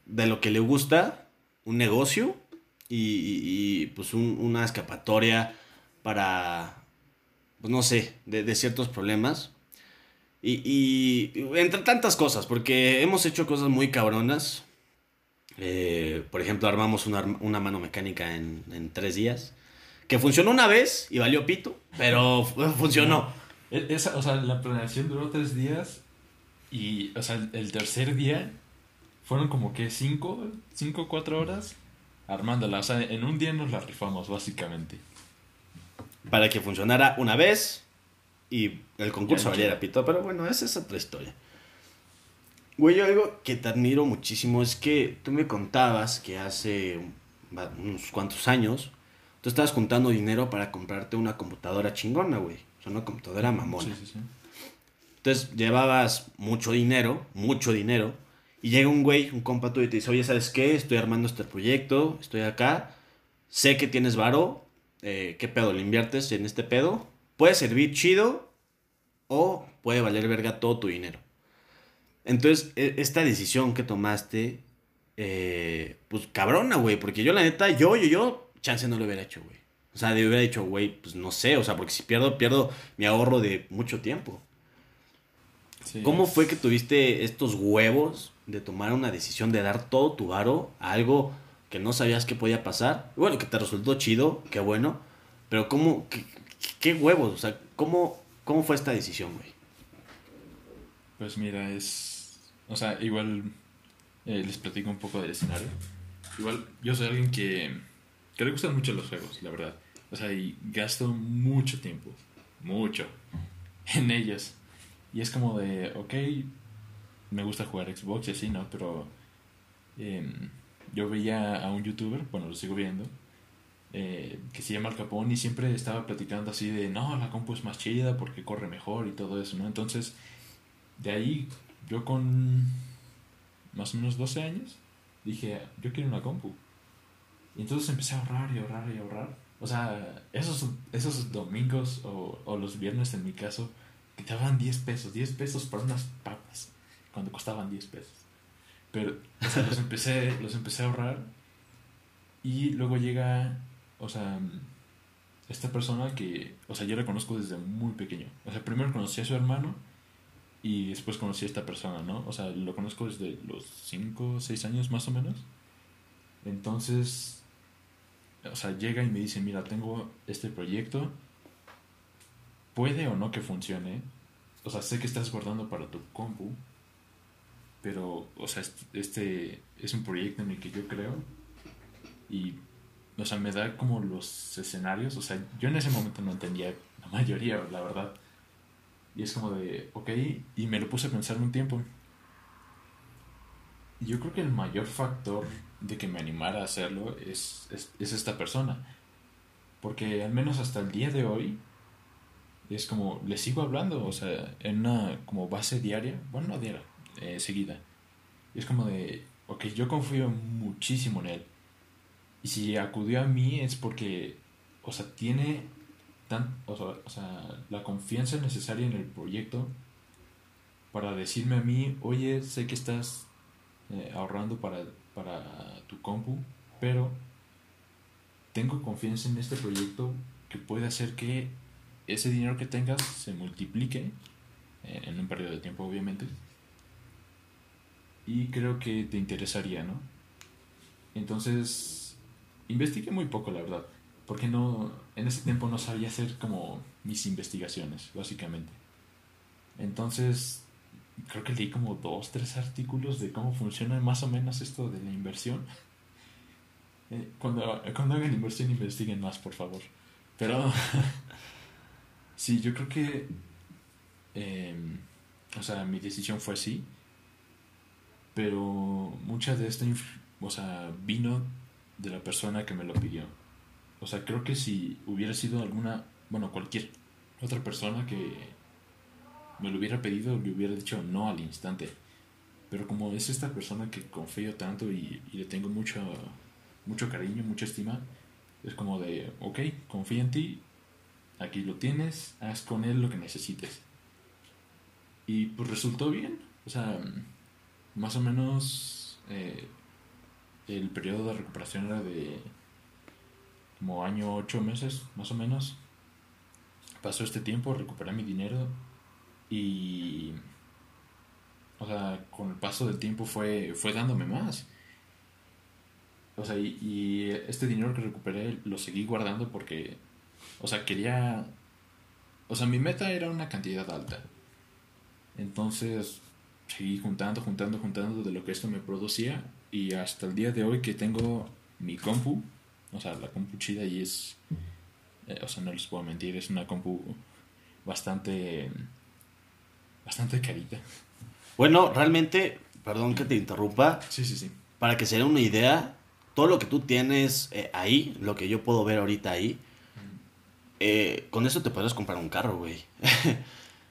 de lo que le gusta, un negocio y, y- pues un- una escapatoria para. pues no sé, de, de ciertos problemas. Y, y entre tantas cosas, porque hemos hecho cosas muy cabronas. Eh, por ejemplo, armamos una, una mano mecánica en, en tres días. Que funcionó una vez y valió pito, pero fu- funcionó. E- Esa, o sea, la planeación duró tres días y, o sea, el, el tercer día fueron como que cinco, cinco, cuatro horas armándola. O sea, en un día nos la rifamos, básicamente. para que funcionara una vez y el concurso valiera pito. Pero bueno, esa es otra historia. Güey, algo que te admiro muchísimo es que tú me contabas que hace unos cuantos años tú estabas juntando dinero para comprarte una computadora chingona, güey. Sea, una computadora mamona. Sí, sí, sí. Entonces llevabas mucho dinero, mucho dinero, y llega un güey, un compa tuyo y te dice, oye, ¿sabes qué? Estoy armando este proyecto, estoy acá, sé que tienes varo, eh, ¿qué pedo? ¿Le inviertes en este pedo? Puede servir chido o puede valer verga todo tu dinero. Entonces, e, esta decisión que tomaste, eh, pues cabrona, güey, porque yo la neta, yo, yo, yo, chance no lo hubiera hecho, güey. O sea, de hubiera dicho, güey, pues no sé, o sea, porque si pierdo, pierdo mi ahorro de mucho tiempo. ¿Cómo fue que tuviste estos huevos de tomar una decisión de dar todo tu varo a algo que no sabías que podía pasar? Bueno, que te resultó chido, qué bueno, pero ¿cómo, qué, huevos? O sea, ¿cómo, ¿cómo fue esta decisión, güey? Pues mira, es... O sea, igual eh, les platico un poco del escenario. Igual, yo soy alguien que, que le gustan mucho los juegos, la verdad. O sea, y gasto mucho tiempo, mucho, en ellos. Y es como de, ok, me gusta jugar Xbox y así, ¿no? Pero em, yo veía a un youtuber, bueno, lo sigo viendo, eh, que se llama Al Capone y siempre estaba platicando así de, no, la compu es más chida porque corre mejor y todo eso, ¿no? Entonces, de ahí, yo con más o menos 12 años, dije, yo quiero una compu. Y entonces empecé a ahorrar y ahorrar y ahorrar. O sea, esos, esos domingos o, o los viernes en mi caso, que te daban 10 pesos, 10 pesos para unas papas, cuando costaban 10 pesos. Pero, o sea, los empecé, los empecé a ahorrar y luego llega, o sea, esta persona que, o sea, yo la conozco desde muy pequeño. O sea, primero conocí a su hermano y después conocí a esta persona, ¿no? O sea, lo conozco desde los 5 o 6 años más o menos. Entonces, o sea, llega y me dice, mira, tengo este proyecto puede o no que funcione. O sea, sé que estás guardando para tu compu, pero, o sea, este es un proyecto en el que yo creo y, o sea, me da como los escenarios. O sea, yo en ese momento no entendía la mayoría, la verdad. Y es como de, ok, y me lo puse a pensar un tiempo. Yo creo que el mayor factor de que me animara a hacerlo es, es, es esta persona. Porque al menos hasta el día de hoy, es como, le sigo hablando, o sea, en una como base diaria, bueno, no diaria, eh, seguida. Es como de, ok, yo confío muchísimo en él. Y si acudió a mí es porque, o sea, tiene tan, o sea, la confianza necesaria en el proyecto para decirme a mí, oye, sé que estás eh, ahorrando para, para tu compu, pero tengo confianza en este proyecto que puede hacer que ese dinero que tengas se multiplique eh, en un periodo de tiempo, obviamente. Y creo que te interesaría, ¿no? Entonces, investigué muy poco, la verdad. Porque no, en ese tiempo no sabía hacer como mis investigaciones, básicamente. Entonces, creo que leí como dos, tres artículos de cómo funciona más o menos esto de la inversión. Eh, cuando, cuando hagan inversión, investiguen más, por favor. Pero Sí, yo creo que. Em, o sea, mi decisión fue así. Pero mucha de esta. O sea, vino de la persona que me lo pidió. O sea, creo que si hubiera sido alguna. Bueno, cualquier otra persona que me lo hubiera pedido, le hubiera dicho no al instante. Pero como es esta persona que confío tanto y, le tengo mucho, mucho cariño, mucha estima, es como de, ok, confío en ti aquí lo tienes, haz con él lo que necesites. Y pues resultó bien, o sea, más o menos eh, el periodo de recuperación era de como año, ocho meses, más o menos. Pasó este tiempo, recuperé mi dinero y, o sea, con el paso del tiempo fue, fue dándome más. O sea, y, este dinero que recuperé lo seguí guardando porque o sea, quería... O sea, mi meta era una cantidad alta. Entonces, seguí juntando, juntando, juntando de lo que esto me producía. Y hasta el día de hoy que tengo mi compu, o sea, la compu chida y es... Eh, o sea, no les puedo mentir, es una compu bastante. Bastante carita. Bueno, realmente, perdón que te interrumpa. Sí, sí, sí. Para que se dé una idea, todo lo que tú tienes eh, ahí, lo que yo puedo ver ahorita ahí, eh, con eso te puedes comprar un carro, güey.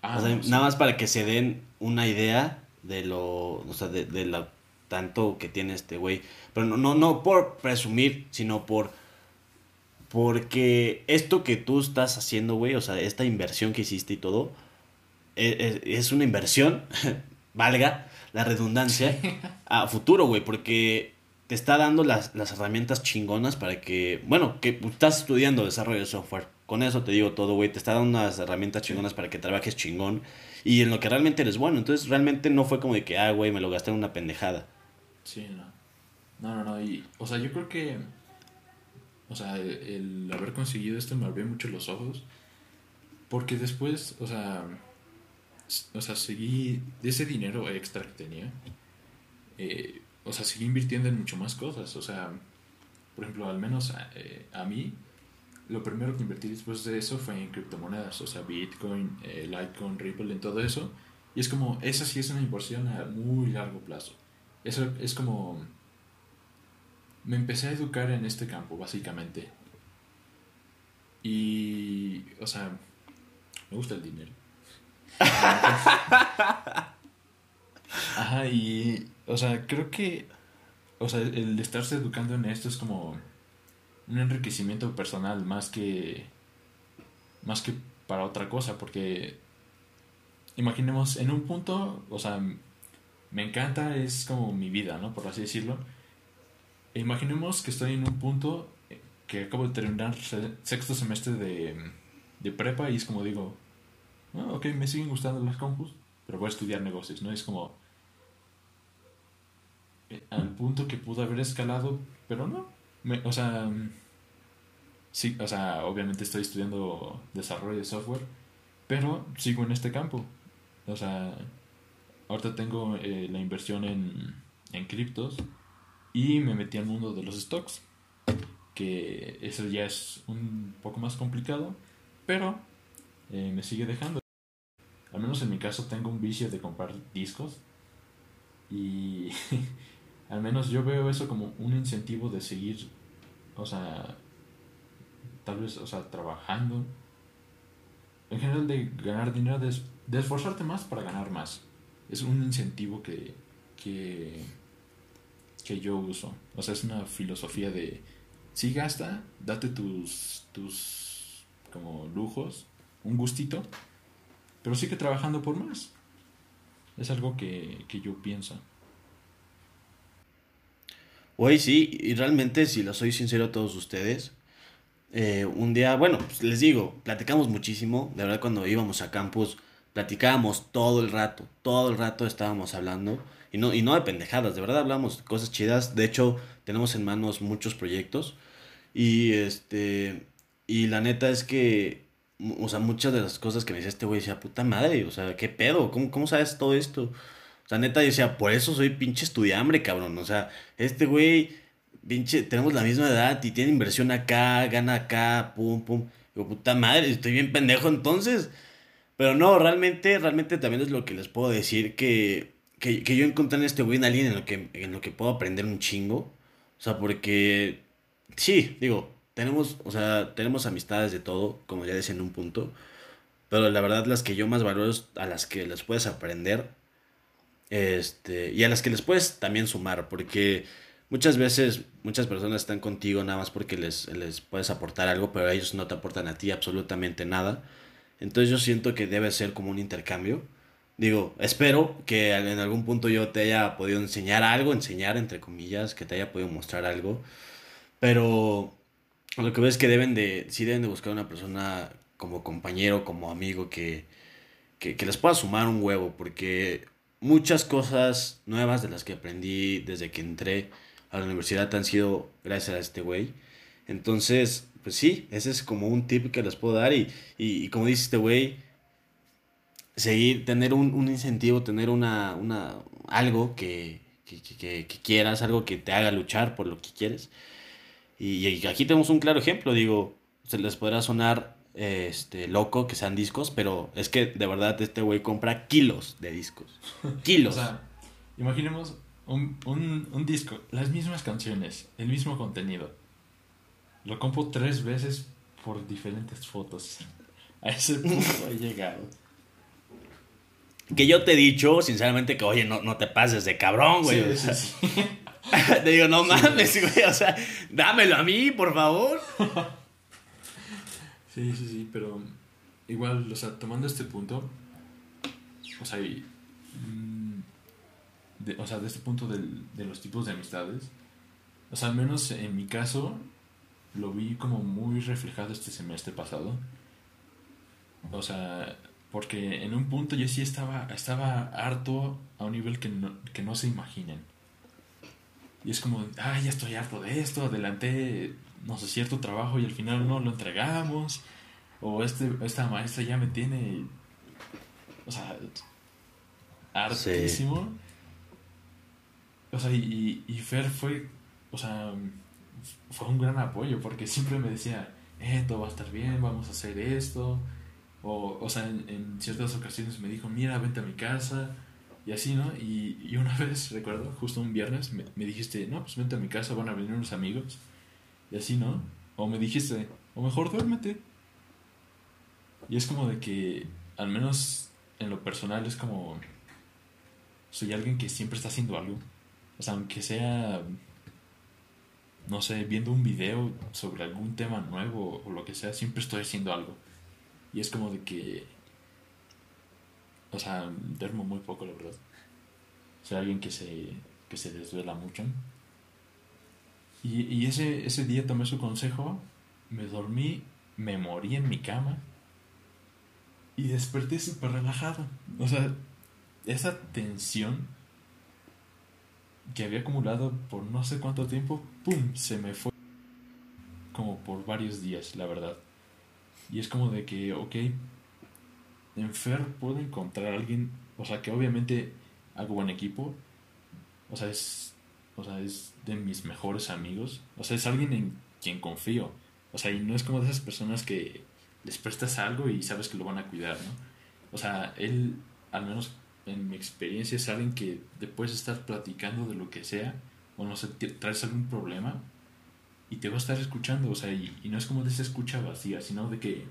Ah, nada más para que se den una idea de lo, o sea, de, de lo tanto que tiene este güey. Pero no, no, no por presumir, sino por porque esto que tú estás haciendo, güey, o sea, esta inversión que hiciste y todo, es, una inversión, valga la redundancia, a futuro, güey, porque te está dando las, las, herramientas chingonas para que, bueno, que estás estudiando desarrollo de software. Con eso te digo todo, güey, te está dando unas herramientas chingonas para que trabajes chingón y en lo que realmente eres bueno. Entonces, realmente no fue como de que, ah, güey, me lo gasté en una pendejada. Sí, no. No, no, no. Y, o sea, yo creo que o sea, el, haber conseguido esto me abrió mucho los ojos. Porque después, o sea, o sea, seguí de ese dinero extra que tenía. Eh, o sea, seguí invirtiendo en mucho más cosas. O sea, por ejemplo, al menos a, eh, a mí, lo primero que invertí después de eso fue en criptomonedas. O sea, Bitcoin, eh, Litecoin, Ripple, en todo eso. Y es como, esa sí es una inversión a muy largo plazo. Eso es como me empecé a educar en este campo, básicamente. Y, o sea, me gusta el dinero. Ajá, y, o sea, creo que, o sea, el estarse educando en esto es como un enriquecimiento personal más que, más que para otra cosa, porque imaginemos, en un punto, o sea, me encanta, es como mi vida, ¿no? Por así decirlo imaginemos que estoy en un punto que acabo de terminar sexto semestre de, de prepa y es como digo, ah, ok, me siguen gustando las compus, pero voy a estudiar negocios, ¿no? Es como eh, al punto que pudo haber escalado, pero no. o sea, sí, o sea, obviamente estoy estudiando desarrollo de software, pero sigo en este campo. O sea, ahorita tengo eh, la inversión en, en criptos y me metí al mundo de los stocks, que eso ya es un poco más complicado, pero eh, me sigue dejando. Al menos en mi caso tengo un vicio de comprar discos y al menos yo veo eso como un incentivo de seguir, o sea, tal vez, o sea, trabajando. En general de ganar dinero, de, esforzarte más para ganar más. Es un incentivo que, que que yo uso. O sea, es una filosofía de, sí gasta, date tus, tus como lujos, un gustito, pero sigue trabajando por más. Es algo que, que yo pienso. Hoy sí, y realmente, si lo soy sincero a todos ustedes, eh, un día, bueno, pues les digo, platicamos muchísimo, de verdad cuando íbamos a campus, platicábamos todo el rato, todo el rato estábamos hablando. Y no, y no de pendejadas, de verdad hablamos cosas chidas. De hecho, tenemos en manos muchos proyectos. Y este. Y la neta es que. O sea, muchas de las cosas que me decía este güey decía, puta madre, o sea, ¿qué pedo? ¿Cómo, cómo sabes todo esto? O sea, neta, yo decía, por eso soy pinche estudiambre, cabrón. O sea, este güey, pinche, tenemos la misma edad y tiene inversión acá, gana acá, pum, pum. Digo, puta madre, estoy bien pendejo entonces. Pero no, realmente, realmente también es lo que les puedo decir que que, que yo encontré en este güey alguien en lo, que, en lo que puedo aprender un chingo. O sea, porque sí, digo, tenemos, o sea, tenemos amistades de todo, como ya decía en un punto. Pero la verdad las que yo más valoro es a las que les puedes aprender. Este, y a las que les puedes también sumar, porque muchas veces muchas personas están contigo nada más porque les, les puedes aportar algo, pero ellos no te aportan a ti absolutamente nada. Entonces yo siento que debe ser como un intercambio. Digo, espero que en algún punto yo te haya podido enseñar algo, enseñar entre comillas, que te haya podido mostrar algo. Pero lo que veo es que deben de, sí deben de buscar una persona como compañero, como amigo, que, que, que les pueda sumar un huevo, porque muchas cosas nuevas de las que aprendí desde que entré a la universidad han sido gracias a este güey. Entonces, pues sí, ese es como un tip que les puedo dar y, y, y como dice este güey, seguir, tener un, un incentivo, tener una, una, algo que, que, que, que, quieras, algo que te haga luchar por lo que quieres. Y, aquí tenemos un claro ejemplo, digo, se les podrá sonar este loco que sean discos, pero es que de verdad este güey compra kilos de discos. Kilos. O sea, imaginemos un, un, un disco, las mismas canciones, el mismo contenido. Lo compro tres veces por diferentes fotos. A ese punto he llegado. Que yo te he dicho, sinceramente, que oye, no, no te pases de cabrón, güey. Sí, sí. te digo, no mames, güey. O sea, dámelo a mí, por favor. Sí, sí, sí, pero igual, o sea, tomando este punto, o sea, y, mm, de, o sea, de este punto del- de los tipos de amistades, o sea, al menos en mi caso, lo vi como muy reflejado este semestre pasado. O sea, porque en un punto yo sí estaba, estaba harto a un nivel que no, que no se imaginan. Y es como, ah, ya estoy harto de esto, adelanté, no sé, cierto trabajo y al final no lo entregamos. O este, esta maestra ya me tiene, o sea, hartísimo. O sea, y, y Fer fue, o sea, fue un gran apoyo porque siempre me decía, eh, todo va a estar bien, vamos a hacer esto. O, o sea, en, en ciertas ocasiones me dijo, mira, vente a mi casa. Y así, ¿no? Y, y una vez, recuerdo, justo un viernes, me, me dijiste, no, pues vente a mi casa, van a venir unos amigos. Y así, ¿no? O me dijiste, o mejor duérmete. Y es como de que, al menos en lo personal, es como, soy alguien que siempre está haciendo algo. O sea, aunque sea, no sé, viendo un video sobre algún tema nuevo o lo que sea, siempre estoy haciendo algo. Y es como de que, o sea, duermo muy poco, la verdad. Soy alguien que se, que se desvela mucho. Y, ese, ese día tomé su consejo, me dormí, me morí en mi cama y desperté súper relajado. O sea, esa tensión que había acumulado por no sé cuánto tiempo, ¡pum! se me fue como por varios días, la verdad. Y es como de que, ok, en Fer puedo encontrar a alguien, o sea, que obviamente hago buen equipo, o sea, es, o sea, es de mis mejores amigos, o sea, es alguien en quien confío, o sea, y no es como de esas personas que les prestas algo y sabes que lo van a cuidar, ¿no? O sea, él, al menos en mi experiencia, es alguien que te puedes estar platicando de lo que sea, o no sé, traes algún problema y te va a estar escuchando, o sea, y, y no es como de esa escucha vacía, sino de que,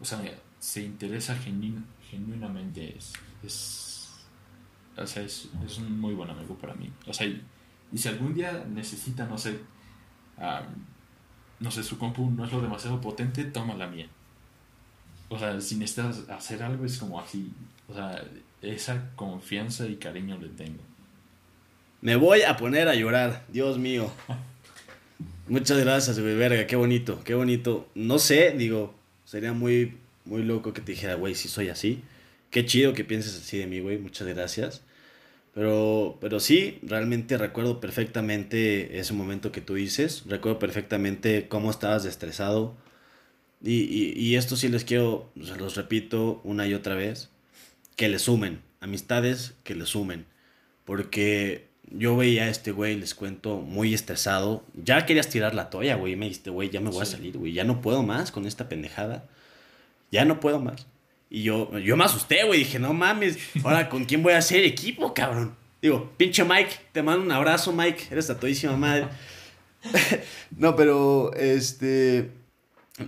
o sea, se interesa genu- genuinamente, es, es, o sea, es, es un muy buen amigo para mí, o sea, y, si algún día necesita, no sé, no sé, su compu no es lo demasiado potente, toma la mía. O sea, si necesitas hacer algo es como así, o sea, esa confianza y cariño le tengo. Me voy a poner a llorar, Dios mío. Muchas gracias, güey, verga, qué bonito, qué bonito. No sé, digo, sería muy, muy loco que te dijera, güey, si soy así. Qué chido que pienses así de mí, güey, muchas gracias. Pero, pero sí, realmente recuerdo perfectamente ese momento que tú dices. Recuerdo perfectamente cómo estabas estresado. Y, y, y esto sí les quiero, se los repito una y otra vez, que le sumen. Amistades que le sumen. Porque yo veía a este güey, les cuento, muy estresado. Ya querías tirar la toalla, güey. Me dijiste, güey, ya me voy a Sí. salir, güey. Ya no puedo más con esta pendejada. Ya no puedo más. Y yo, yo me asusté, güey. Dije, no mames, ahora con quién voy a hacer equipo, cabrón. Digo, pinche Mike, te mando un abrazo, Mike. Eres a todísima madre. no, pero, este.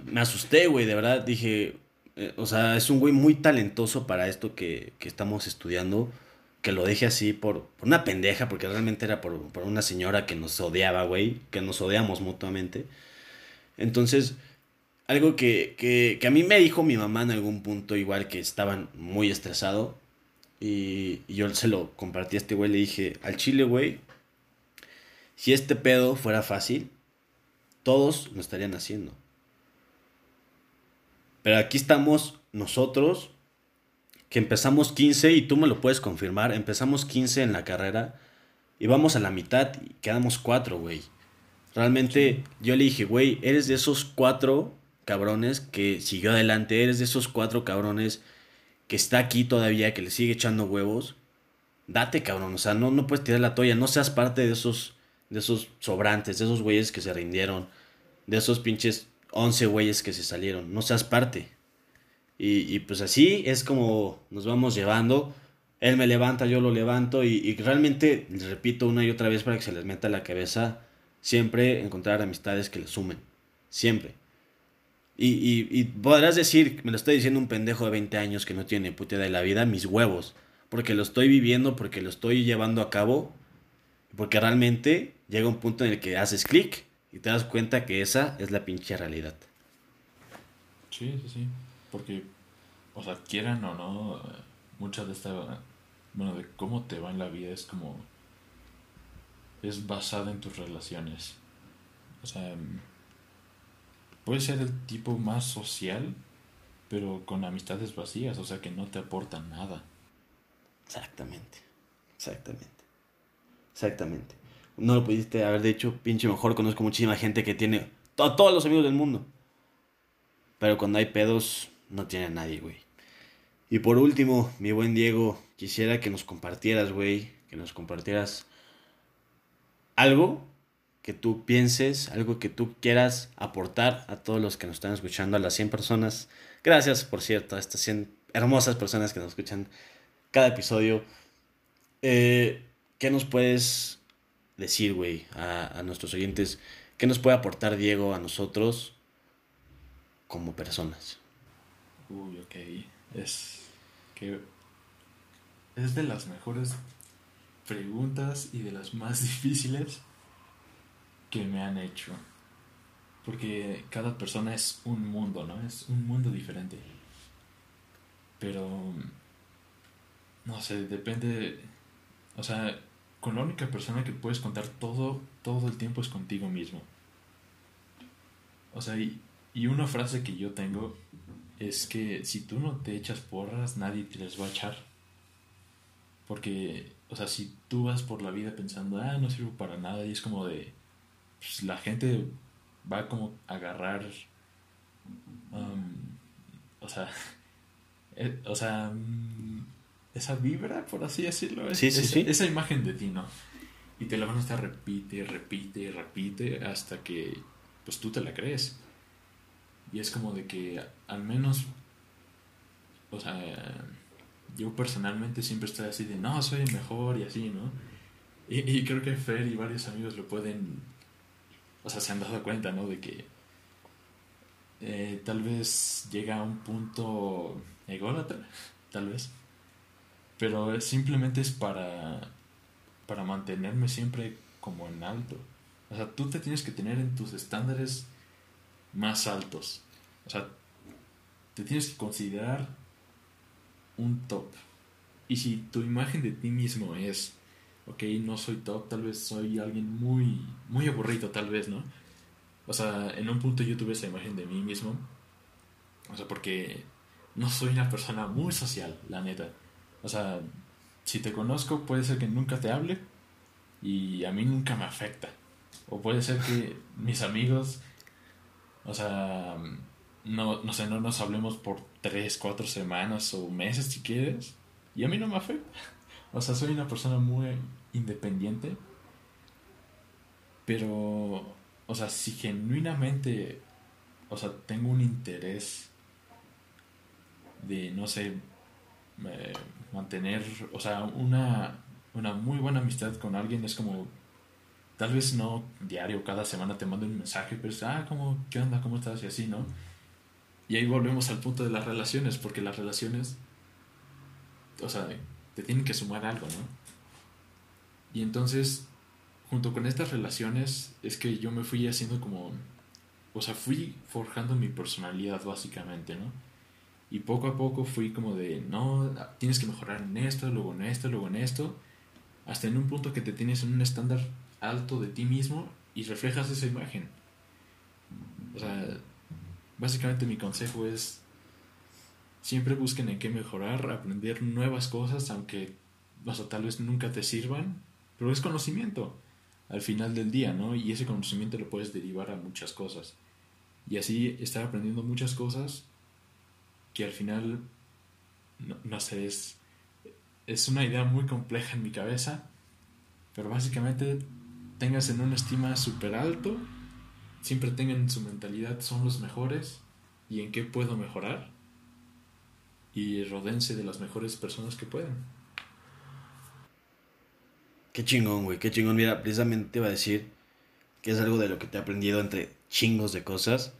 Me asusté, güey, de verdad. Dije, eh, o sea, es un güey muy talentoso para esto que, que estamos estudiando. Que lo deje así por, por una pendeja, porque realmente era por, por una señora que nos odiaba, güey. Que nos odiamos mutuamente. Entonces, algo que, que, que a mí me dijo mi mamá en algún punto, igual que estaban muy estresado. Y, y yo se lo compartí a este güey, le dije, al chile, güey, si este pedo fuera fácil, todos lo estarían haciendo. Pero aquí estamos nosotros, que empezamos 15, y tú me lo puedes confirmar, empezamos 15 en la carrera, y vamos a la mitad y quedamos 4, güey. Realmente yo le dije, güey, eres de esos cuatro cabrones que siguió adelante, eres de esos cuatro cabrones que está aquí todavía, que le sigue echando huevos. Date, cabrón, o sea, no, no puedes tirar la toalla, no seas parte de esos, de esos sobrantes, de esos güeyes que se rindieron, de esos pinches 11 güeyes que se salieron. No seas parte. Y, pues así es como nos vamos llevando. Él me levanta, yo lo levanto y, y, realmente, les repito una y otra vez para que se les meta la cabeza, siempre encontrar amistades que le sumen. Siempre. Y, y, podrás decir, me lo estoy diciendo un pendejo de 20 años que no tiene puta de la vida, mis huevos. Porque lo estoy viviendo, porque lo estoy llevando a cabo. Porque realmente llega un punto en el que haces clic y te das cuenta que esa es la pinche realidad. Sí, sí, sí. Porque, o sea, quieran o no, muchas de esta, bueno, de cómo te va en la vida es como, es basada en tus relaciones. O sea, puede ser el tipo más social, pero con amistades vacías, o sea, que no te aportan nada. Exactamente, exactamente, exactamente. No lo pudiste haber dicho, pinche mejor, conozco muchísima gente que tiene a todos los amigos del mundo. Pero cuando hay pedos, no tiene a nadie, güey. Y por último, mi buen Diego, quisiera que nos compartieras, güey, que nos compartieras algo que tú pienses, algo que tú quieras aportar a todos los que nos están escuchando, a las 100 personas. Gracias, por cierto, a estas 100 hermosas personas que nos escuchan cada episodio. Eh, ¿Qué nos puedes decir, güey, a, a nuestros oyentes? ¿Qué nos puede aportar Diego a nosotros como personas? Uy, ok. Es que es de las mejores preguntas y de las más difíciles que me han hecho. Porque cada persona es un mundo, ¿no? Es un mundo diferente. Pero, no sé, depende, o sea, con la única persona que puedes contar todo, todo el tiempo es contigo mismo. O sea, y, y una frase que yo tengo es que si tú no te echas porras, nadie te las va a echar. Porque, o sea, si tú vas por la vida pensando, ah, no sirvo para nada, y es como de, pues la gente va como a agarrar, um, o sea, eh, o sea, mm, esa vibra, por así decirlo, sí, sí, esa, esa imagen de ti, ¿no? Y te la van a estar repite, repite, repite, hasta que, pues tú te la crees. Y es como de que al menos, o sea, yo personalmente siempre estoy así de, no, soy mejor y así, ¿no? Y, creo que Fer y varios amigos lo pueden, o sea, se han dado cuenta, ¿no? De que eh, tal vez llega a un punto ególatra, tal vez. Pero simplemente es para, para mantenerme siempre como en alto. O sea, tú te tienes que tener en tus estándares más altos. O sea, te tienes que considerar un top. Y si tu imagen de ti mismo es, ok, no soy top, tal vez soy alguien muy, muy aburrido, tal vez, ¿no? O sea, en un punto yo tuve esa imagen de mí mismo. O sea, porque no soy una persona muy social, la neta. O sea, si te conozco, puede ser que nunca te hable y a mí nunca me afecta. O puede ser que mis amigos o sea, no, no sé, no nos hablemos por tres, cuatro semanas o meses si quieres. Y a mí no me afecta. O sea, soy una persona muy independiente. Pero, o sea, si genuinamente, o sea, tengo un interés de, no sé, mantener, o sea, una, una muy buena amistad con alguien es como tal vez no diario, cada semana te mando un mensaje, pero es, ah, ¿cómo, ¿qué onda? ¿Cómo estás? Y así, ¿no? Y ahí volvemos al punto de las relaciones, porque las relaciones, o sea, te tienen que sumar algo, ¿no? Y entonces, junto con estas relaciones, es que yo me fui haciendo como, o sea, fui forjando mi personalidad básicamente, ¿no? Y poco a poco fui como de, no, tienes que mejorar en esto, luego en esto, luego en esto, hasta en un punto que te tienes en un estándar alto de ti mismo y reflejas esa imagen. O sea, básicamente mi consejo es siempre busquen en qué mejorar, aprender nuevas cosas, aunque o tal vez nunca te sirvan, pero es conocimiento al final del día, ¿no? Y ese conocimiento lo puedes derivar a muchas cosas. Y así estar aprendiendo muchas cosas que al final, no, no sé, es, es una idea muy compleja en mi cabeza, pero básicamente tengas en una estima súper alto siempre tengan en su mentalidad son los mejores y en qué puedo mejorar y rodense de las mejores personas que puedan. Qué chingón, güey, qué chingón. Mira, precisamente iba a decir que es algo de lo que te he aprendido entre chingos de cosas.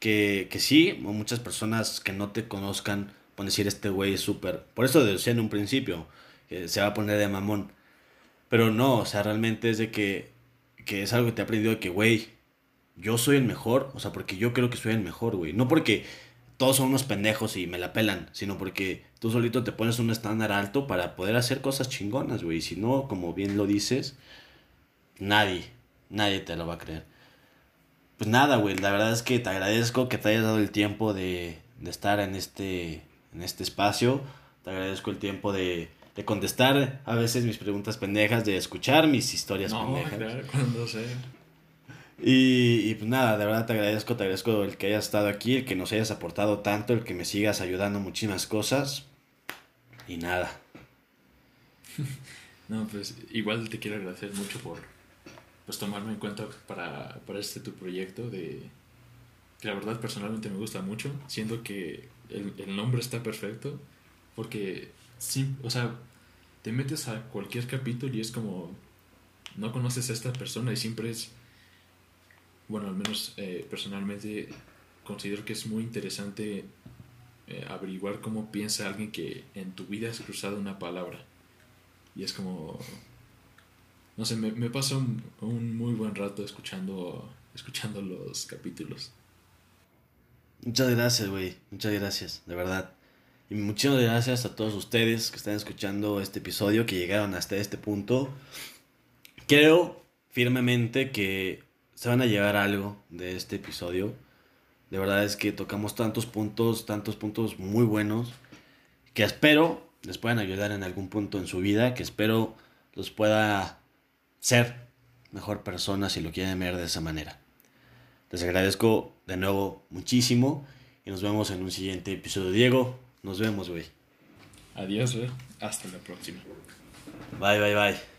Que, que sí, muchas personas que no te conozcan pueden decir este güey es súper. Por eso decía en un principio, que se va a poner de mamón. Pero no, o sea, realmente es de que, que es algo que te he aprendido de que, güey, yo soy el mejor, o sea, porque yo creo que soy el mejor, güey. No porque todos son unos pendejos y me la pelan, sino porque tú solito te pones un estándar alto para poder hacer cosas chingonas, güey. Y si no, como bien lo dices, nadie, nadie te lo va a creer. Pues nada, güey, la verdad es que te agradezco que te hayas dado el tiempo de, de estar en este, en este espacio. Te agradezco el tiempo de, de contestar a veces mis preguntas pendejas, de escuchar mis historias No, pendejas. claro, cuando sea. Y, y pues nada, de verdad te agradezco, te agradezco el que hayas estado aquí, el que nos hayas aportado tanto, el que me sigas ayudando muchísimas cosas. Y nada. No, pues igual te quiero agradecer mucho por pues tomarme en cuenta para, para este tu proyecto de que la verdad personalmente me gusta mucho, siendo que el, el nombre está perfecto, porque sí, o sea, te metes a cualquier capítulo y es como no conoces a esta persona y siempre es bueno, al menos eh, personalmente considero que es muy interesante eh, averiguar cómo piensa alguien que en tu vida has cruzado una palabra. Y es como... No sé, me, me paso un, muy buen rato escuchando, escuchando los capítulos. Muchas gracias, güey. Muchas gracias, de verdad. Y muchas gracias a todos ustedes que están escuchando este episodio, que llegaron hasta este punto. Creo firmemente que se van a llevar algo de este episodio. De verdad es que tocamos tantos puntos, tantos puntos muy buenos, que espero les puedan ayudar en algún punto en su vida, que espero los pueda ser mejor personas si lo quieren ver de esa manera. Les agradezco de nuevo muchísimo y nos vemos en un siguiente episodio. Diego, nos vemos, güey. Adiós, ¿eh? Hasta la próxima. Bye, bye, bye.